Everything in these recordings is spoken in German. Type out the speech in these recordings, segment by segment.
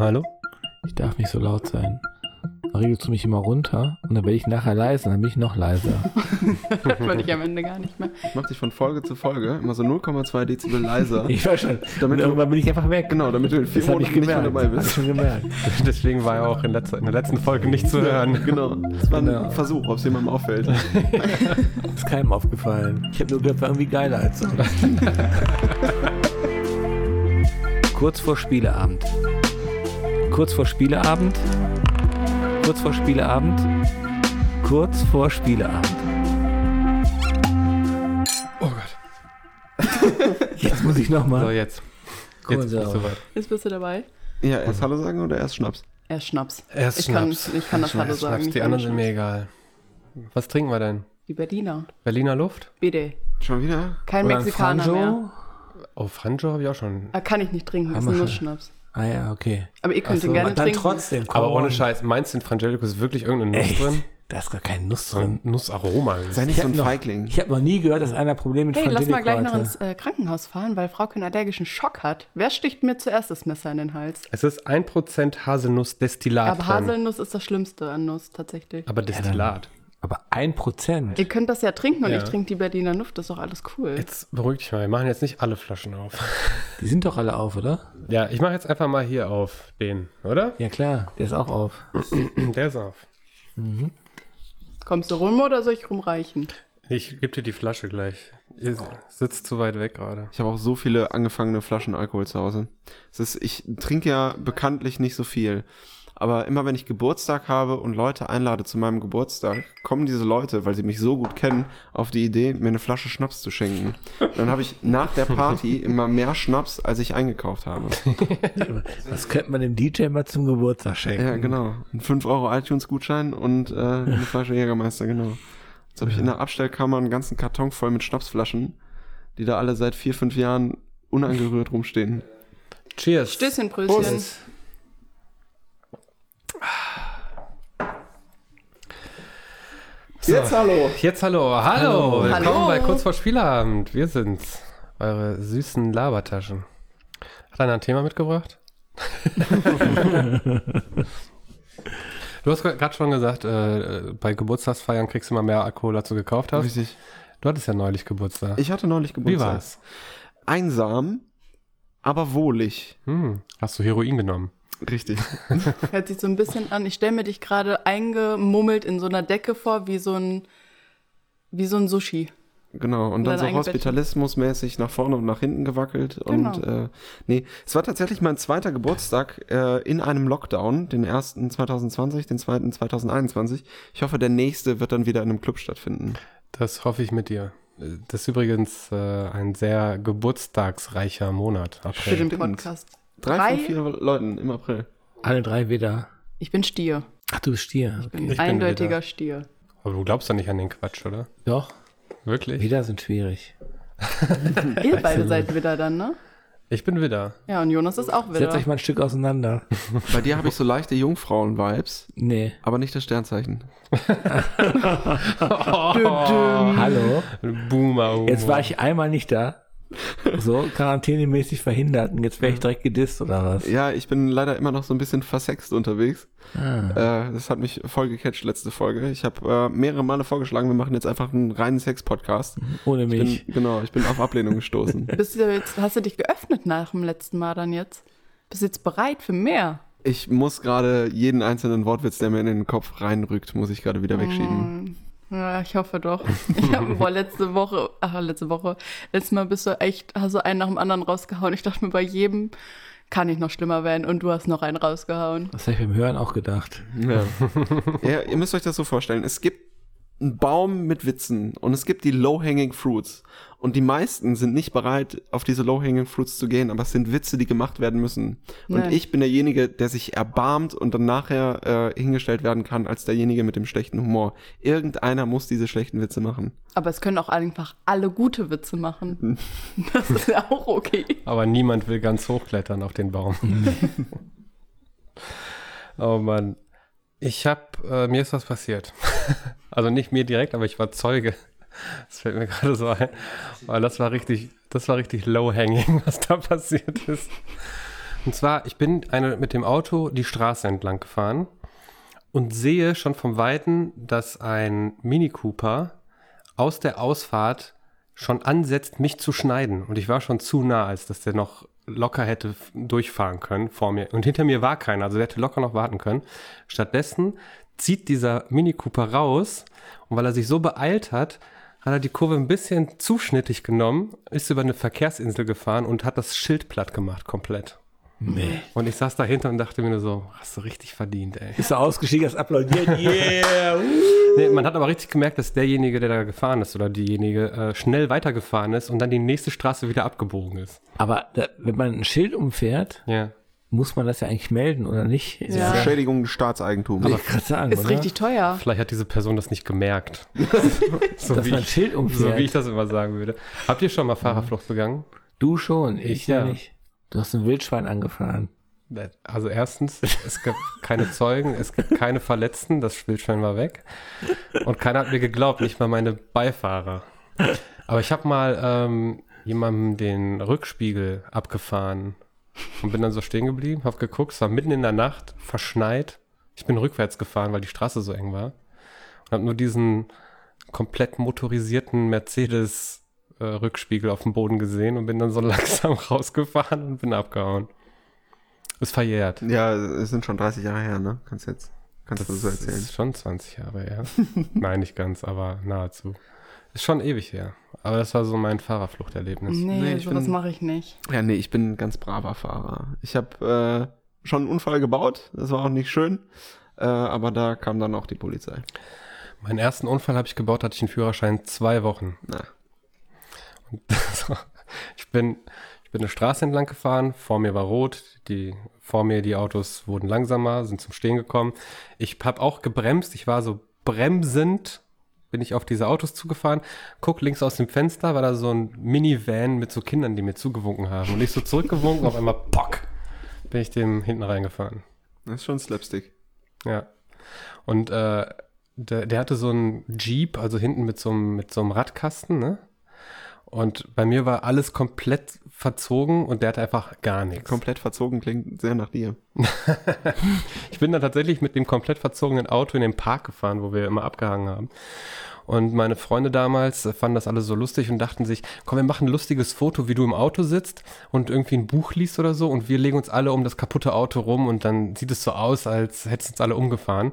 Hallo? Ich darf nicht so laut sein. Dann regelst du mich immer runter und dann werde ich nachher leise und dann bin ich noch leiser. Hört man dich am Ende gar nicht mehr. Ich mach dich von Folge zu Folge immer so 0,2 Dezibel leiser. Ich weiß schon. Damit und du- irgendwann bin ich einfach weg. Genau, damit du in vier Das ich Monaten nicht mehr gemerkt. dabei ich bist. schon gemerkt. Deswegen war er auch in, letzter, in der letzten Folge nicht zu hören. Genau. Das war ein Genau. Versuch, ob es jemandem auffällt. Ist keinem aufgefallen. Ich habe nur gehört, war irgendwie geiler als sonst. Kurz vor Spieleabend. Kurz vor Spieleabend. Kurz vor Spieleabend. Kurz vor Spieleabend. Oh Gott. Jetzt muss ich So, nochmal. jetzt. Guck Jetzt mal bist so. Jetzt bist du dabei. Ja, erst Hallo sagen oder erst Schnaps? Er Schnaps. Erst ich kann, Schnaps. ich kann das Hallo sagen. Schnaps, die anderen sind mir Schnaps. egal. Was trinken wir denn? Die Berliner. Berliner Luft? Bitte. Schon wieder? Kein Oder Mexikaner Franjo. mehr. Oh, Franjo habe ich auch schon. Ah, kann ich nicht trinken, das ist nur. Schnaps. Ah ja, okay. Aber ihr könnt so, ihn gerne dann trinken. trotzdem. Aber Korn. ohne Scheiß, meinst du in Frangelico ist wirklich irgendeine Nuss Echt? drin? Da ist gar keine Nuss drin. Nussaroma. Sei nicht Ich so hab ein noch- Feigling. Ich habe noch nie gehört, dass einer Probleme mit Hey, lass mal Frangelico gleich noch hatte. ins äh, Krankenhaus fahren, weil Frau einen allergischen Schock hat. Wer sticht mir zuerst das Messer in den Hals? Es ist 1% Haselnussdestillat Aber drin. Haselnuss ist das Schlimmste an Nuss tatsächlich. Aber Destillat. Aber ein Prozent. Ihr könnt das ja trinken und Ja. ich trinke die Berliner Luft, das ist doch alles cool. Jetzt beruhig dich mal, wir machen jetzt nicht alle Flaschen auf. Die sind doch alle auf, oder? Ja, ich mache jetzt einfach mal hier auf den, oder? Ja klar, der ist auch auf. Der ist auf. Kommst du rum oder soll ich rumreichen? Ich gebe dir die Flasche gleich. Ihr sitzt zu weit weg gerade. Ich habe auch so viele angefangene Flaschen Alkohol zu Hause. Es ist, ich trinke ja bekanntlich nicht so viel. Aber immer wenn ich Geburtstag habe und Leute einlade zu meinem Geburtstag, kommen diese Leute, weil sie mich so gut kennen, auf die Idee, mir eine Flasche Schnaps zu schenken. Dann habe ich nach der Party immer mehr Schnaps, als ich eingekauft habe. Das könnte man dem DJ mal zum Geburtstag schenken. Ja, genau. Ein 5 Euro iTunes-Gutschein und äh, eine Flasche Jägermeister, genau. Jetzt habe ich in der Abstellkammer einen ganzen Karton voll mit Schnapsflaschen, die da alle seit vier, fünf Jahren unangerührt rumstehen. Cheers. Stößchen, Brötchen. So. Jetzt hallo! Jetzt hallo. Hallo. Hallo. Willkommen Hallo. bei Kurz vor Spielabend. Wir sind's. Eure süßen Labertaschen. Hat einer ein Thema mitgebracht? du hast gerade schon gesagt, äh, bei Geburtstagsfeiern kriegst du immer mehr Alkohol, als du gekauft hast. Richtig. Du hattest ja neulich Geburtstag. Ich hatte neulich Wie Geburtstag. war's? Einsam, aber wohlig. Hm, hast du Heroin genommen? Richtig. Hört sich so ein bisschen an. Ich stelle mir dich gerade eingemummelt in so einer Decke vor, wie so ein, wie so ein Sushi. Genau. Und dann dann so. Hospitalismusmäßig nach vorne und nach hinten gewackelt. Genau. Und äh, nee, es war tatsächlich mein zweiter Geburtstag äh, in einem Lockdown. Den ersten 2020, den zweiten 2021. Ich hoffe, der nächste wird dann wieder in einem Club stattfinden. Das hoffe ich mit dir. Das ist übrigens äh, ein sehr geburtstagsreicher Monat. Für April. den Stimmt. Podcast. Drei, Drei? von vier Leuten im April. Alle drei wieder. Ich bin Stier. Ach, du bist Stier. Ich Okay. bin Ich bin eindeutiger wieder. Stier. Aber du glaubst doch nicht an den Quatsch, oder? Doch, Wirklich? wieder sind schwierig. Ihr beide seid wieder dann, ne? Ich bin wieder. Ja, und Jonas ist auch wieder. Setzt euch mal ein Stück auseinander. Bei dir habe ich so leichte Jungfrauen-Vibes, Nee. aber nicht das Sternzeichen. Hallo? Boomer. Jetzt war ich einmal nicht da. So, quarantänemäßig verhindert und jetzt wäre ich direkt gedisst oder was? Ja, ich bin leider immer noch so ein bisschen versext unterwegs. Ah. Äh, das hat mich voll gecatcht letzte Folge. Ich habe äh, mehrere Male vorgeschlagen, wir machen jetzt einfach einen reinen Sex-Podcast. Ohne Ich mich. bin, genau, ich bin auf Ablehnung gestoßen. Bist du jetzt, hast du dich geöffnet nach dem letzten Mal dann jetzt? Bist du jetzt bereit für mehr? Ich muss gerade jeden einzelnen Wortwitz, der mir in den Kopf reinrückt, muss ich gerade wieder wegschieben. Mm, Ja, ich hoffe doch. Ich habe boah, letzte Woche, ach, letzte Woche, letztes Mal bist du echt, hast du einen nach dem anderen rausgehauen. Ich dachte mir, bei jedem kann ich noch schlimmer werden und du hast noch einen rausgehauen. Das habe ich beim Hören auch gedacht. Ja. ja, ihr müsst euch das so vorstellen. Es gibt einen Baum mit Witzen und es gibt die Low-Hanging Fruits. Und die meisten sind nicht bereit, auf diese Low-Hanging Fruits zu gehen, aber es sind Witze, die gemacht werden müssen. Und ich bin derjenige, der sich erbarmt und dann nachher äh, hingestellt werden kann als derjenige mit dem schlechten Humor. Irgendeiner muss diese schlechten Witze machen. Aber es können auch einfach alle gute Witze machen. Das ist ja auch okay. Aber niemand will ganz hochklettern auf den Baum. oh Mann. Ich hab, äh, mir ist was passiert. also nicht mir direkt, aber ich war Zeuge. Das fällt mir gerade so ein. Weil das war richtig, das war richtig low-hanging, was da passiert ist. Und zwar, ich bin eine, mit dem Auto die Straße entlang gefahren und sehe schon vom Weiten, dass ein Mini Cooper aus der Ausfahrt schon ansetzt, mich zu schneiden. Und ich war schon zu nah, als dass der noch locker hätte durchfahren können vor mir. Und hinter mir war keiner, also der hätte locker noch warten können. Stattdessen zieht dieser Mini Cooper raus und weil er sich so beeilt hat, hat er die Kurve ein bisschen zuschnittig genommen, ist über eine Verkehrsinsel gefahren und hat das Schild platt gemacht, komplett. Nee. Und ich saß dahinter und dachte mir nur so, hast du richtig verdient, ey. Bist du ausgestiegen, hast applaudiert? Yeah! uh. Nee, man hat aber richtig gemerkt, dass derjenige, der da gefahren ist oder diejenige äh, schnell weitergefahren ist und dann die nächste Straße wieder abgebogen ist. Aber da, wenn man ein Schild umfährt, Ja. Muss man das ja eigentlich melden, oder nicht? Ja. das Beschädigung des Staatseigentums. Will ich sagen, Ist oder? richtig teuer. Vielleicht hat diese Person das nicht gemerkt. so, Dass wie man ich, Schild so umfährt. wie ich das immer sagen würde. Habt ihr schon mal Fahrerflucht begangen? du schon, ich, Ich ja ja. nicht. Du hast ein Wildschwein angefahren. Also erstens, es gibt keine Zeugen, es gibt keine Verletzten, das Wildschwein war weg. Und keiner hat mir geglaubt, nicht mal meine Beifahrer. Aber ich habe mal ähm, jemandem den Rückspiegel abgefahren und bin dann so stehen geblieben, habe geguckt, es war mitten in der Nacht, verschneit. Ich bin rückwärts gefahren, weil die Straße so eng war. Und habe nur diesen komplett motorisierten Mercedes äh, Rückspiegel auf dem Boden gesehen und bin dann so langsam rausgefahren und bin abgehauen. Ist verjährt. Ja, es sind schon 30 Jahre her, ne? Kannst jetzt, kannst du so Das erzählen. ist schon 20 Jahre her. Nein, nicht ganz, aber nahezu. Ist schon ewig her. Aber das war so mein Fahrerfluchterlebnis. Nee, Nee, ich sowas bin- mache ich nicht. Ja, nee, ich bin ein ganz braver Fahrer. Ich habe äh, schon einen Unfall gebaut, das war auch nicht schön, äh, aber da kam dann auch die Polizei. Meinen ersten Unfall habe ich gebaut, hatte ich einen Führerschein zwei Wochen. Na, Und so, ich bin, ich bin eine Straße entlang gefahren, vor mir war rot, die, vor mir die Autos wurden langsamer, sind zum Stehen gekommen. Ich habe auch gebremst, ich war so bremsend, bin ich auf diese Autos zugefahren, guck links aus dem Fenster, war da so ein Minivan mit so Kindern, die mir zugewunken haben. Und ich so zurückgewunken, auf einmal, pock, bin ich dem hinten reingefahren. das ist schon Slapstick. Ja. Und äh, der, der hatte so einen Jeep, also hinten mit so einem, mit so einem Radkasten, ne? Und bei mir war alles komplett verzogen und der hatte einfach gar nichts. Komplett verzogen klingt sehr nach dir. Ich bin dann tatsächlich mit dem komplett verzogenen Auto in den Park gefahren, wo wir immer abgehangen haben. Und meine Freunde damals äh, fanden das alle so lustig und dachten sich, komm, wir machen ein lustiges Foto, wie du im Auto sitzt und irgendwie ein Buch liest oder so und wir legen uns alle um das kaputte Auto rum und dann sieht es so aus, als hätten uns alle umgefahren.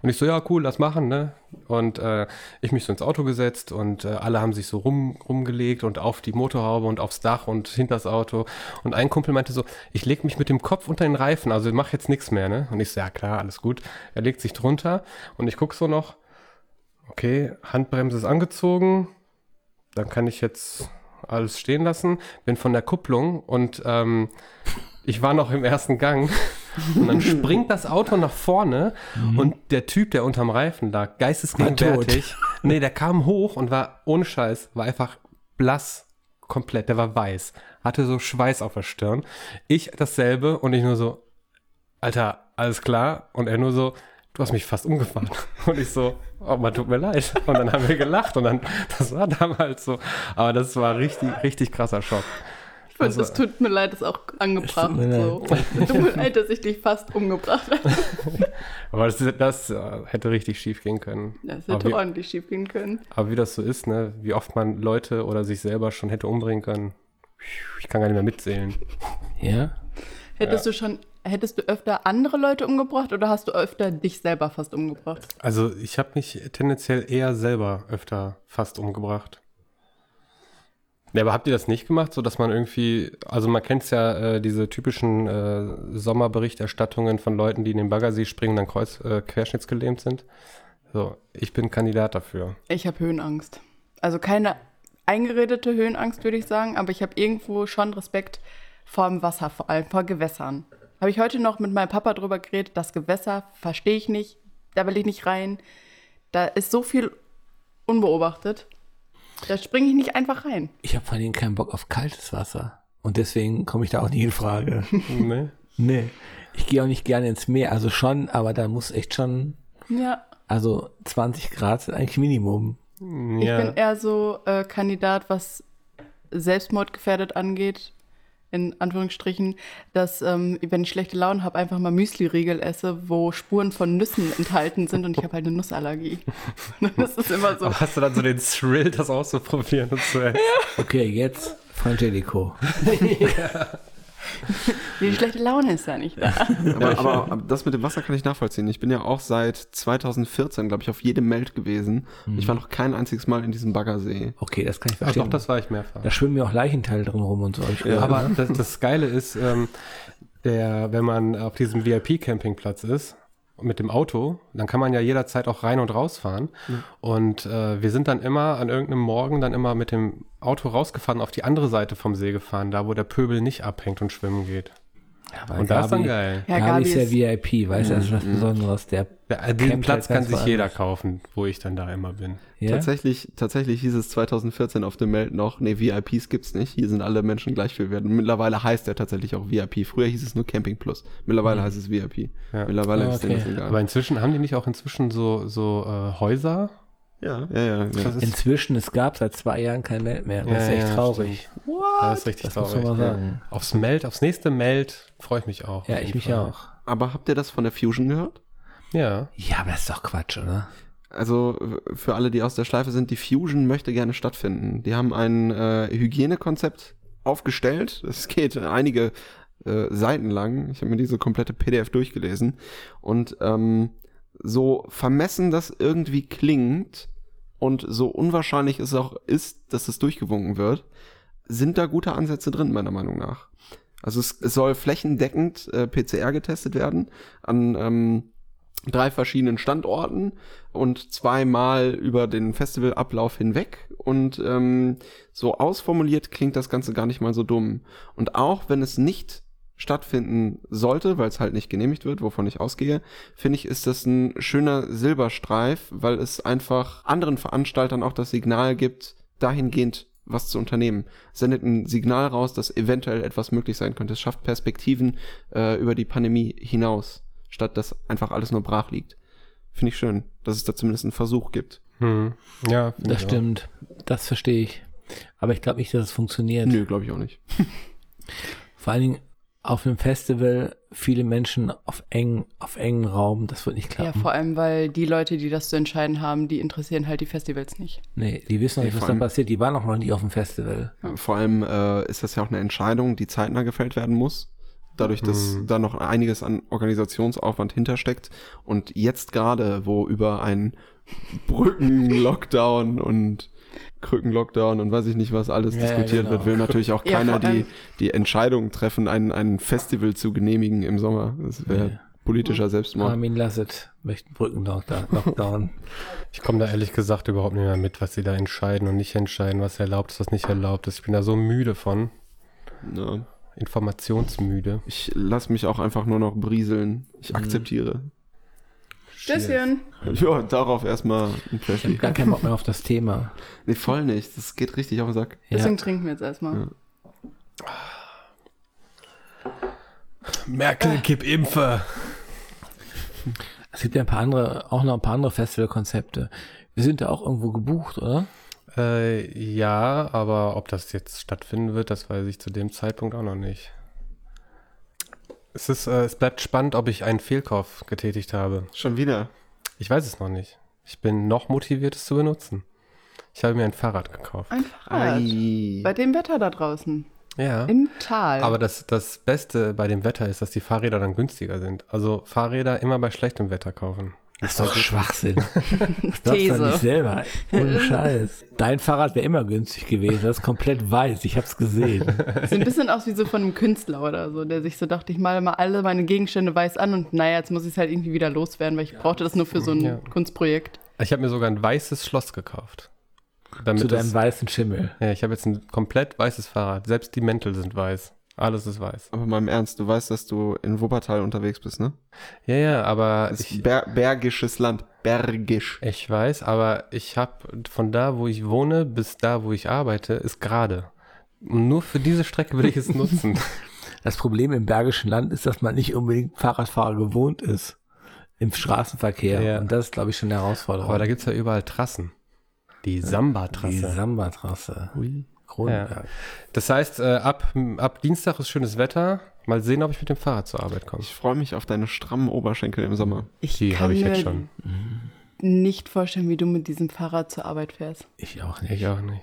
Und ich so, ja, cool, lass machen, ne? Und äh, ich mich so ins Auto gesetzt und äh, alle haben sich so rum, rumgelegt und auf die Motorhaube und aufs Dach und hinter das Auto. Und ein Kumpel meinte so, ich leg mich mit dem Kopf unter den Reifen, also mach jetzt nichts mehr, ne? Und ich so, ja klar, alles gut. Er legt sich drunter und ich guck so noch, okay, Handbremse ist angezogen, dann kann ich jetzt alles stehen lassen, bin von der Kupplung und ähm, ich war noch im ersten Gang. Und dann springt das Auto nach vorne und der Typ, der unterm Reifen lag, geistesgegenwärtig, nee, der kam hoch und war ohne Scheiß, war einfach blass komplett, der war weiß, hatte so Schweiß auf der Stirn. Ich dasselbe und ich nur so, Alter, alles klar? Und er nur so, du hast mich fast umgefahren. Und ich so, oh, man tut mir leid. Und dann haben wir gelacht und dann, das war damals so. Aber das war richtig, richtig krasser Schock. Ich finde, Also- es tut mir leid, ist auch angebracht. Es tut mir so. Es tut mir leid, dass ich dich fast umgebracht habe. Aber das, das äh, hätte richtig schief gehen können. Das hätte wie, ordentlich schief gehen können. aber wie das so ist, ne, wie oft man Leute oder sich selber schon hätte umbringen können, ich kann gar nicht mehr mitzählen. Ja? Hättest du schon, hättest du öfter andere Leute umgebracht oder hast du öfter dich selber fast umgebracht? Also ich habe mich tendenziell eher selber öfter fast umgebracht. Ja, aber habt ihr das nicht gemacht, so dass man irgendwie, also man kennt ja äh, diese typischen äh, Sommerberichterstattungen von Leuten, die in den Baggersee springen und dann kreuz, äh, querschnittsgelähmt sind? So, ich bin Kandidat dafür. Ich habe Höhenangst. Also keine eingeredete Höhenangst, würde ich sagen, aber ich habe irgendwo schon Respekt vor dem Wasser, vor allem vor Gewässern. Habe ich heute noch mit meinem Papa drüber geredet, das Gewässer verstehe ich nicht, da will ich nicht rein. Da ist so viel unbeobachtet. Da springe ich nicht einfach rein. Ich habe vor allem keinen Bock auf kaltes Wasser. Und deswegen komme ich da auch nie in Frage. ne? nee. Ich gehe auch nicht gerne ins Meer. Also schon, aber da muss echt schon, Ja, also 20 Grad sind eigentlich Minimum. ich Ja. bin eher so äh, Kandidat, was Selbstmordgefährdet angeht. In Anführungsstrichen, dass ähm, wenn ich schlechte Laune habe, einfach mal Müsli-Riegel esse, wo Spuren von Nüssen enthalten sind und ich habe halt eine Nussallergie. das ist immer so. Aber hast du dann so den Thrill, das auszuprobieren und zu essen? Okay, jetzt Frangelico. Die schlechte Laune ist ja nicht da. Aber, aber, aber das mit dem Wasser kann ich nachvollziehen. Ich bin ja auch seit 2014, glaube ich, auf jedem Meld gewesen. Ich war noch kein einziges Mal in diesem Baggersee. Okay, das kann ich Ach verstehen. doch, das war ich mehrfach. da schwimmen ja auch Leichenteile drin rum und so. Ja. Aber das, das Geile ist, ähm, der, wenn man auf diesem VIP-Campingplatz ist, mit dem Auto, dann kann man ja jederzeit auch rein und rausfahren. Und äh, wir sind dann immer an irgendeinem Morgen dann immer mit dem Auto rausgefahren, auf die andere Seite vom See gefahren, da wo der Pöbel nicht abhängt und schwimmen geht. Aber und das ist dann Gabi- geil. Ja, Gabi Gabi ist ja ist- VIP, weißt du, das ist was Besonderes. Der Ja, den Campt Platz halt kann sich jeder woanders. kaufen, wo ich dann da immer bin. ja? Tatsächlich, tatsächlich hieß es 2014 auf dem Meld noch, nee, VIPs gibt's nicht. Hier sind alle Menschen gleich viel wert. Und mittlerweile heißt er tatsächlich auch VIP. Früher hieß es nur Camping Plus. Mittlerweile heißt es VIP. Ja. Mittlerweile Ah, ist denen okay. das egal. Aber inzwischen haben die nicht auch inzwischen so, so äh, Häuser? Ja, ja, ja. ja. Ist, Inzwischen, es gab seit zwei Jahren kein Meld mehr. Das ist Ja, echt ja, traurig. das ist richtig Das muss traurig. man mal sagen. Aufs Meld, aufs nächste Meld freue ich mich auch. Ja, ich mich Fall. auch. Aber habt ihr das von der Fusion gehört? Ja. Ja, aber das ist doch Quatsch, oder? Also für alle, die aus der Schleife sind, die Fusion möchte gerne stattfinden. Die haben ein äh, Hygienekonzept aufgestellt. Es geht einige äh, Seiten lang. Ich habe mir diese komplette PDF durchgelesen. Und ähm, so vermessen das irgendwie klingt und so unwahrscheinlich es auch ist, dass es durchgewunken wird, sind da gute Ansätze drin, meiner Meinung nach. Also es, es soll flächendeckend äh, PCR getestet werden an ähm, drei verschiedenen Standorten und zweimal über den Festivalablauf hinweg. Und ähm, so ausformuliert klingt das Ganze gar nicht mal so dumm. Und auch wenn es nicht stattfinden sollte, weil es halt nicht genehmigt wird, wovon ich ausgehe, finde ich, ist das ein schöner Silberstreif, weil es einfach anderen Veranstaltern auch das Signal gibt, dahingehend was zu unternehmen. Es sendet ein Signal raus, dass eventuell etwas möglich sein könnte. Es schafft Perspektiven äh, über die Pandemie hinaus, statt dass einfach alles nur brach liegt. Finde ich schön, dass es da zumindest einen Versuch gibt. Hm. Ja, Das ich auch. stimmt. Das verstehe ich. Aber ich glaube nicht, dass es funktioniert. Nö, glaube ich auch nicht. Vor allen Dingen auf einem Festival viele Menschen auf eng, auf engem Raum, das wird nicht Ja, klappen. vor allem, weil die Leute, die das zu entscheiden haben, die interessieren halt die Festivals nicht. nee, die wissen noch nicht, was vor da allem- passiert. Die waren auch noch nie auf dem Festival. Vor allem äh, ist das ja auch eine Entscheidung, die zeitnah gefällt werden muss. Dadurch, dass Mhm. da noch einiges an Organisationsaufwand hintersteckt. Und jetzt gerade, wo über einen Brücken-Lockdown und Krücken-Lockdown und weiß ich nicht, was alles Ja, ja, diskutiert genau. wird, will natürlich auch Ja, keiner die, die Entscheidung treffen, ein, ein Festival zu genehmigen im Sommer. Das wäre Nee. politischer Selbstmord. Armin Lasset möchte einen Brückenlockdown. Lockdown. Ich komme da ehrlich gesagt überhaupt nicht mehr mit, was sie da entscheiden und nicht entscheiden, was erlaubt ist, was nicht erlaubt ist. Ich bin da so müde von. Ja. Informationsmüde. Ich lasse mich auch einfach nur noch brieseln. Ich Mhm. Stößchen. Ja, darauf erstmal ein Ich Flashy. habe gar keinen Bock mehr auf das Thema. Nee, voll nicht. Das geht richtig auf den Sack. Ja. Deswegen trinken wir jetzt erstmal. Merkel, gib Impfe. Es gibt ja ein paar andere, auch noch ein paar andere Festivalkonzepte. Wir sind da auch irgendwo gebucht, oder? Äh, ja, aber ob das jetzt stattfinden wird, das weiß ich zu dem Zeitpunkt auch noch nicht. Es, ist, äh, es bleibt spannend, ob ich einen Fehlkauf getätigt habe. Schon wieder. Ich weiß es noch nicht. Ich bin noch motiviert, es zu benutzen. Ich habe mir ein Fahrrad gekauft. Ein Fahrrad. Ei. Bei dem Wetter da draußen. Ja. Im Tal. Aber das, das Beste bei dem Wetter ist, dass die Fahrräder dann günstiger sind. Also Fahrräder immer bei schlechtem Wetter kaufen. Das ist doch Schwachsinn. Das glaubst du These. doch nicht selber. Ohne Scheiß. Dein Fahrrad wäre immer günstig gewesen. Das ist komplett weiß. Ich hab's gesehen. Sieht ein bisschen aus wie so von einem Künstler oder so, der sich so dachte, ich male mal alle meine Gegenstände weiß an und naja, jetzt muss ich es halt irgendwie wieder loswerden, weil ich brauchte das nur für so ein Ja. Kunstprojekt. Ich habe mir sogar ein weißes Schloss gekauft. Damit Zu deinem es- weißen Schimmel. ja, ich habe jetzt ein komplett weißes Fahrrad. Selbst die Mäntel sind weiß. Alles ist weiß. Aber mal im Ernst, du weißt, dass du in Wuppertal unterwegs bist, ne? Ja, ja, aber Das ist ich, ber bergisches Land. Bergisch. ich weiß, aber ich habe von da, wo ich wohne, bis da, wo ich arbeite, ist gerade. Und nur für diese Strecke will ich es nutzen. Das Problem im Bergischen Land ist, dass man nicht unbedingt Fahrradfahrer gewohnt ist. Im Straßenverkehr. Ja. Und das ist, glaube ich, schon eine Herausforderung. aber da gibt's ja überall Trassen. Die die Samba-Trasse. Samba-Trasse. Kronenberg. Das heißt, äh, ab, ab Dienstag ist schönes Wetter. Mal sehen, ob ich mit dem Fahrrad zur Arbeit komme. Ich freue mich auf deine strammen Oberschenkel im Sommer. Ich Die kann habe ich mir jetzt schon. nicht vorstellen, wie du mit diesem Fahrrad zur Arbeit fährst. Ich auch nicht. Ich auch nicht.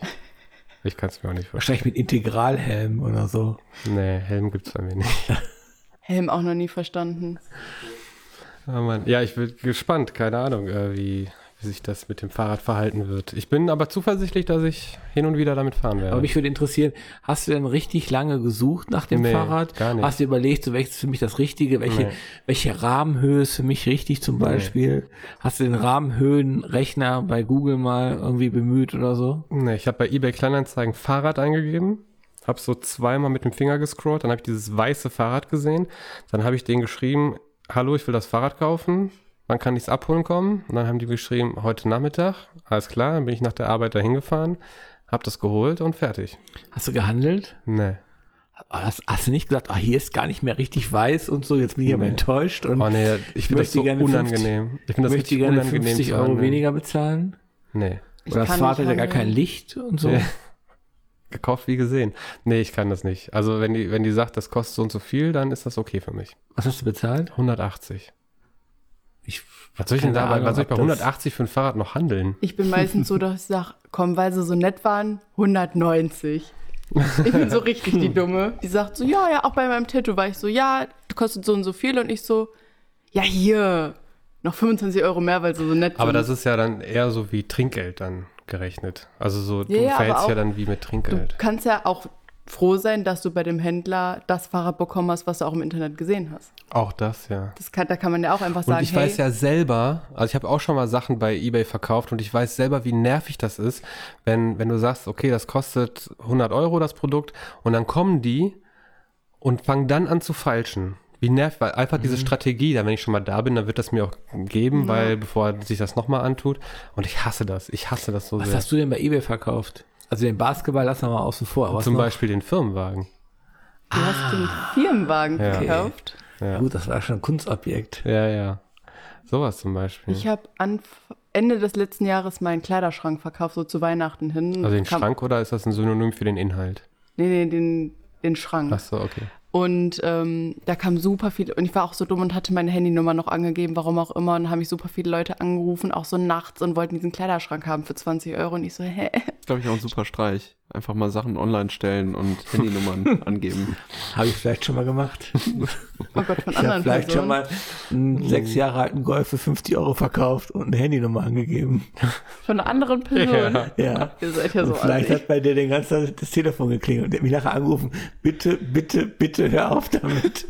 Ich kann es mir auch nicht vorstellen. Wahrscheinlich mit Integralhelm oder so. Nee, Helm gibt es bei mir nicht. Helm auch noch nie verstanden. Oh Mann. Ja, ich bin gespannt. Keine Ahnung, äh, wie, wie sich das mit dem Fahrrad verhalten wird. Ich bin aber zuversichtlich, dass ich hin und wieder damit fahren werde. Aber mich würde interessieren, hast du denn richtig lange gesucht nach dem Nee, Fahrrad? gar nicht. Hast du überlegt, so welches ist für mich das Richtige? Welche, Nee. welche Rahmenhöhe ist für mich richtig zum Beispiel? Hast du den Rahmenhöhenrechner bei Google mal irgendwie bemüht oder so? Nee, ich habe bei eBay Kleinanzeigen Fahrrad eingegeben, habe so zweimal mit dem Finger gescrollt, dann habe ich dieses weiße Fahrrad gesehen, dann habe ich denen geschrieben, hallo, ich will das Fahrrad kaufen, wann kann ich es abholen kommen? Und dann haben die geschrieben, heute Nachmittag, alles klar, dann bin ich nach der Arbeit dahin gefahren, habe das geholt und fertig. Hast du gehandelt? Nee. Hast, hast du nicht gesagt, ah, hier ist gar nicht mehr richtig weiß und so, jetzt bin ich aber Nee. enttäuscht und Oh nee, ich finde das so gerne 50 unangenehm. ich finde das möchte richtig gerne unangenehm 50 zu Euro weniger bezahlen? Nee. Ich Oder das Fahrrad hat ja gar kein. Licht und so? Nee. Gekauft wie gesehen. Nee, ich kann das nicht. Also wenn die, wenn die sagt, das kostet so und so viel, dann ist das okay für mich. Was hast du bezahlt? 180. Ich, Was soll ich denn da, bei- Ahnung, was soll ich bei ob das- 180 für ein Fahrrad noch handeln? Ich bin meistens so, dass ich sage, komm, weil sie so nett waren, 190. Ich bin so richtig die Dumme. Die sagt so, ja, ja, auch bei meinem Tattoo war ich so, ja, kostet so und so viel. Und ich so, ja, hier, noch 25 Euro mehr, weil sie so nett Aber sind. das ist ja dann eher so wie Trinkgeld dann gerechnet. Also so, du Ja, ja, aber verhältst ja dann wie mit Du Trinkgeld. kannst ja auch froh sein, dass du bei dem Händler das Fahrrad bekommen hast, was du auch im Internet gesehen hast. Auch das, ja. Das kann, da kann man ja auch einfach Und sagen, ich hey, weiß ja selber, also ich habe auch schon mal Sachen bei eBay verkauft und ich weiß selber, wie nervig das ist, wenn, wenn du sagst, okay, das kostet 100 Euro das Produkt und dann kommen die und fangen dann an zu falschen. Wie nervig, weil einfach Mhm. diese Strategie, da wenn ich schon mal da bin, dann wird das mir auch geben, weil bevor er sich das nochmal antut. Und ich hasse das. Ich hasse das so was sehr. hast du denn bei eBay verkauft? Also den Basketball lassen wir mal außen vor. was Zum noch? Beispiel den Firmenwagen. du hast den Firmenwagen Ja. gekauft. Ja. Gut, das war schon ein Kunstobjekt. Ja, ja. Sowas zum Beispiel. Ich habe Ende des letzten Jahres meinen Kleiderschrank verkauft, so zu Weihnachten hin. also den Schrank oder ist das ein Synonym für den Inhalt? Nee, nee, den, den Schrank. Ach so, okay. Und ähm, da kamen super viele, und ich war auch so dumm und hatte meine Handynummer noch angegeben, warum auch immer. Und haben mich super viele Leute angerufen, auch so nachts und wollten diesen Kleiderschrank haben für 20 Euro. Und ich so, hä? Glaube ich auch ein super Streich. Einfach mal Sachen online stellen und Handynummern angeben. Habe ich vielleicht schon mal gemacht. Oh Gott, von Ich habe anderen vielleicht Personen. schon mal einen sechs Jahre alten Golf für 50 Euro verkauft und eine Handynummer angegeben. Von einer anderen Person. Ja. Ja. Ihr seid ja so und vielleicht hat bei dir den ganzen Tag das Telefon geklingelt und der hat mich nachher angerufen. Bitte, bitte, bitte hör auf damit.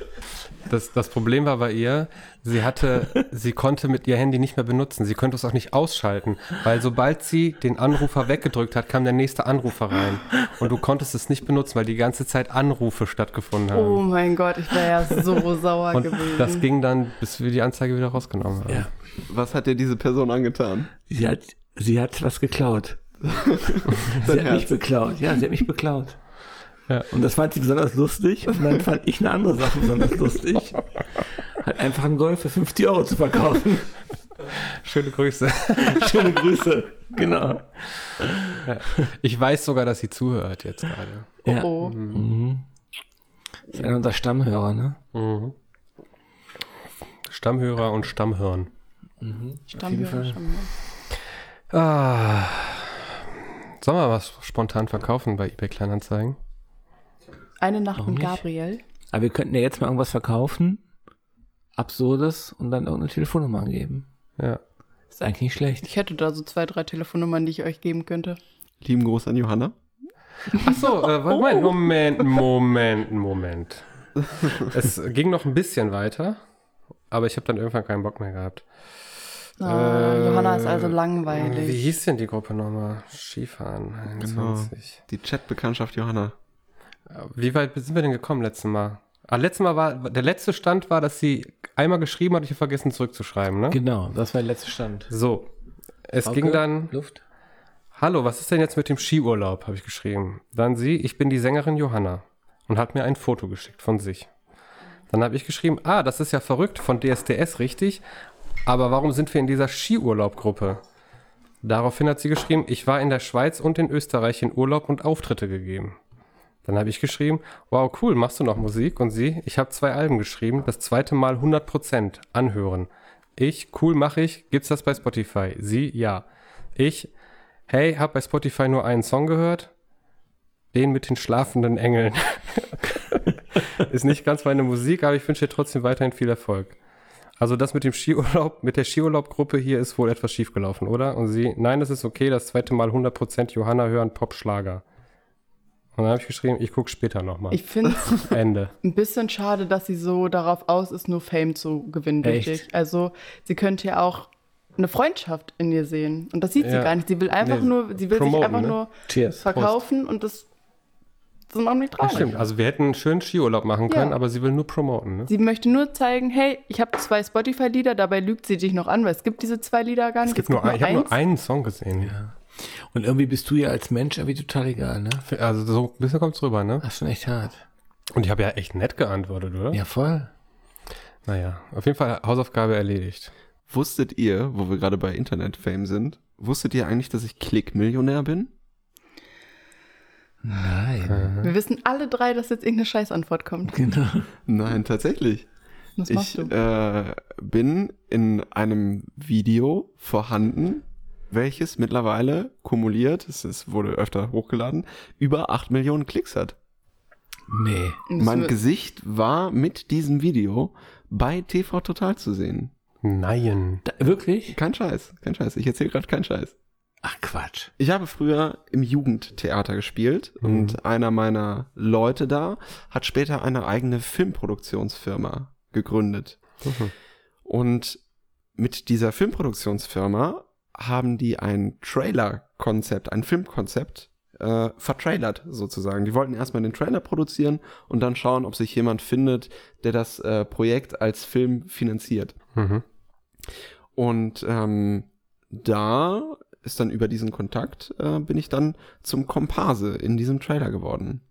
Das, das Problem war bei ihr, sie hatte, sie konnte mit ihr Handy nicht mehr benutzen. Sie konnte es auch nicht ausschalten, weil sobald sie den Anrufer weggedrückt hat, kam der nächste Anrufer rein. Und du konntest es nicht benutzen, weil die ganze Zeit Anrufe stattgefunden haben. Oh mein Gott, ich wäre ja so sauer Und gewesen. das ging dann, bis wir die Anzeige wieder rausgenommen haben. Ja. Was hat dir diese Person angetan? Sie hat, sie hat was geklaut. Sie hat Herz. mich beklaut. Ja, sie hat mich beklaut. Ja. Und das fand sie besonders lustig. Und dann fand ich eine andere Sache besonders lustig. Hat einfach einen Golf für 50 Euro zu verkaufen. Schöne Grüße. Schöne Grüße. Genau. Ich weiß sogar, dass sie zuhört jetzt gerade. Ja. oh. Mhm. Das ist einer unserer Stammhörer, ne? Mhm. Stammhörer und Stammhirn. Stammhörer, Fall. Stammhörer. Ah. Sollen wir was spontan verkaufen bei eBay Kleinanzeigen? Eine Nacht Warum mit nicht? Gabriel. Aber wir könnten ja jetzt mal irgendwas verkaufen. Absurdes und dann irgendeine Telefonnummer angeben. Ja. Ist eigentlich nicht schlecht. Ich hätte da so zwei, drei Telefonnummern, die ich euch geben könnte. Lieben Gruß an Johanna. Achso, äh, Moment, Moment, Moment, Moment. Es ging noch ein bisschen weiter, aber ich habe dann irgendwann keinen Bock mehr gehabt. Ah, Äh, Johanna ist also Wie langweilig. hieß denn die Gruppe nochmal? Skifahren 21. Die Chatbekanntschaft Johanna. Wie weit sind wir denn gekommen letztes Mal? Ah, letztes Mal war, der letzte Stand war, dass sie einmal geschrieben hat, ich habe vergessen zurückzuschreiben, ne? Genau, das war der letzte Stand. So. Es Hauke, ging dann, Luft. hallo, was ist denn jetzt mit dem Skiurlaub, habe ich geschrieben. Dann sie, ich bin die Sängerin Johanna und hat mir ein Foto geschickt von sich. Dann habe ich geschrieben, ah, das ist ja verrückt, von DSDS, richtig, aber warum sind wir in dieser Skiurlaubgruppe? Daraufhin hat sie geschrieben, ich war in der Schweiz und in Österreich in Urlaub und Auftritte gegeben. Dann habe ich geschrieben, wow, cool, machst du noch Musik? Und sie, ich habe zwei Alben geschrieben, das zweite Mal 100% anhören. Ich, cool, mache ich, gibt's das bei Spotify? Sie, ja. Ich, hey, hab bei Spotify nur einen Song gehört, den mit den schlafenden Engeln. Ist nicht ganz meine Musik, aber ich wünsche dir trotzdem weiterhin viel Erfolg. Also das mit dem Skiurlaub, mit der Skiurlaubgruppe hier ist wohl etwas schiefgelaufen, oder? Und sie, nein, es ist okay, das zweite Mal 100% Johanna hören Pop-Schlager. Und dann habe ich geschrieben, ich gucke später nochmal. Ich finde es Ende. ein bisschen schade, dass sie so darauf aus ist, nur Fame zu gewinnen durch dich. Also sie könnte ja auch eine Freundschaft in dir sehen. Und das sieht sie Ja. gar nicht. Sie will einfach Nee, nur, sie will sich einfach ne? nur Cheers. verkaufen und das sind auch nicht Das traurig. stimmt. Also wir hätten einen schönen Skiurlaub machen können, Ja. aber sie will nur promoten. Ne? Sie möchte nur zeigen, hey, ich habe zwei Spotify-Lieder, dabei lügt sie dich noch an, weil es gibt diese zwei Lieder gar nicht. Es gibt nur, ein, ich habe nur einen Song gesehen. Und irgendwie bist du ja als Mensch irgendwie total egal, ne? Also so ein bisschen kommt's rüber, ne? Das ist schon echt hart. Und ich habe ja echt nett geantwortet, oder? Ja, voll. Naja, auf jeden Fall Hausaufgabe erledigt. Wusstet ihr, wo wir gerade bei Internet-Fame sind, wusstet ihr eigentlich, dass ich Klick-Millionär bin? Nein. Wir wissen alle drei, dass jetzt irgendeine Scheißantwort kommt. Genau. Nein, tatsächlich. Was machst Ich du? äh, bin in einem Video vorhanden, welches mittlerweile kumuliert, es, es wurde öfter hochgeladen, über 8 Millionen Klicks hat. Nee. Mein Gesicht war mit diesem Video bei TV Total zu sehen. Nein. Da, wirklich? Kein Scheiß, kein Scheiß. Ich erzähle gerade keinen Scheiß. Ach Quatsch. Ich habe früher im Jugendtheater gespielt Mhm. und einer meiner Leute da hat später eine eigene Filmproduktionsfirma gegründet. Mhm. Und mit dieser Filmproduktionsfirma haben die ein Trailer-Konzept, ein Filmkonzept äh, vertrailert sozusagen. Die wollten erstmal den Trailer produzieren und dann schauen, ob sich jemand findet, der das äh, Projekt als Film finanziert. Mhm. Und ähm, da ist dann über diesen Kontakt, äh, bin ich dann zum Komparse in diesem Trailer geworden.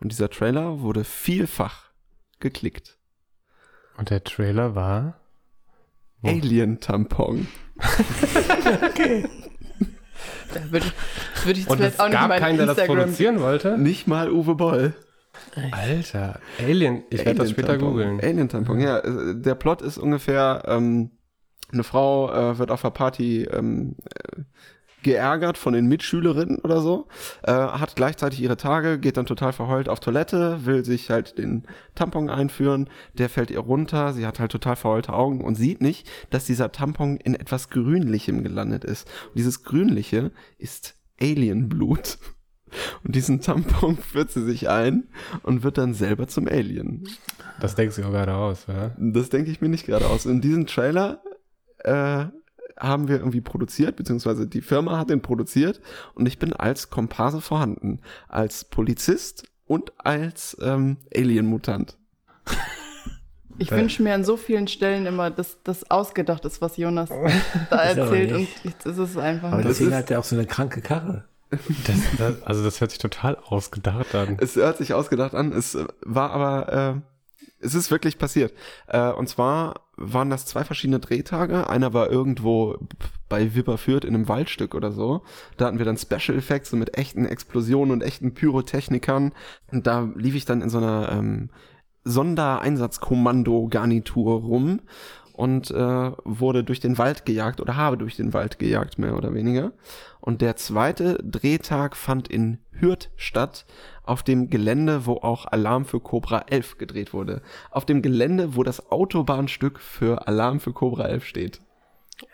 Und dieser Trailer wurde vielfach geklickt. Und der Trailer war? Oh. Alien-Tampon. Da würde ich, würde ich jetzt Und es vielleicht auch nicht mal keinen, der das produzieren wollte? Nicht mal Uwe Boll. Alter, Alien. Ich werde das später googeln. Alien-Tampon, ja. äh, Der Plot ist ungefähr, ähm, eine Frau äh, wird auf der Party ähm, äh, geärgert von den Mitschülerinnen oder so, äh, hat gleichzeitig ihre Tage, geht dann total verheult auf Toilette, will sich halt den Tampon einführen, der fällt ihr runter, sie hat halt total verheulte Augen und sieht nicht, dass dieser Tampon in etwas Grünlichem gelandet ist. Und dieses Grünliche ist Alienblut. Und diesen Tampon führt sie sich ein und wird dann selber zum Alien. Das denkst du auch gerade aus, ja? Das denke ich mir nicht gerade aus. In diesem Trailer äh, haben wir irgendwie produziert, beziehungsweise die Firma hat den produziert und ich bin als Komparse vorhanden, als Polizist und als ähm, Alien-Mutant. Ich wünsche mir an so vielen Stellen immer, dass das ausgedacht ist, was Jonas da erzählt. Und jetzt ist es einfach. Aber das deswegen ist- hat er auch so eine kranke Karre. Das, das, also das hört sich total ausgedacht an. Es hört sich ausgedacht an, es war aber, äh, es ist wirklich passiert. Äh, und zwar waren das zwei verschiedene Drehtage. Einer war irgendwo bei Wipperfürth in einem Waldstück oder so. Da hatten wir dann Special Effects mit echten Explosionen und echten Pyrotechnikern. Und da lief ich dann in so einer ähm, Sondereinsatzkommando-Garnitur rum und äh, wurde durch den Wald gejagt oder habe durch den Wald gejagt, mehr oder weniger. Und der zweite Drehtag fand in Hürth statt, auf dem Gelände, wo auch Alarm für Cobra 11 gedreht wurde. Auf dem Gelände, wo das Autobahnstück für Alarm für Cobra 11 steht.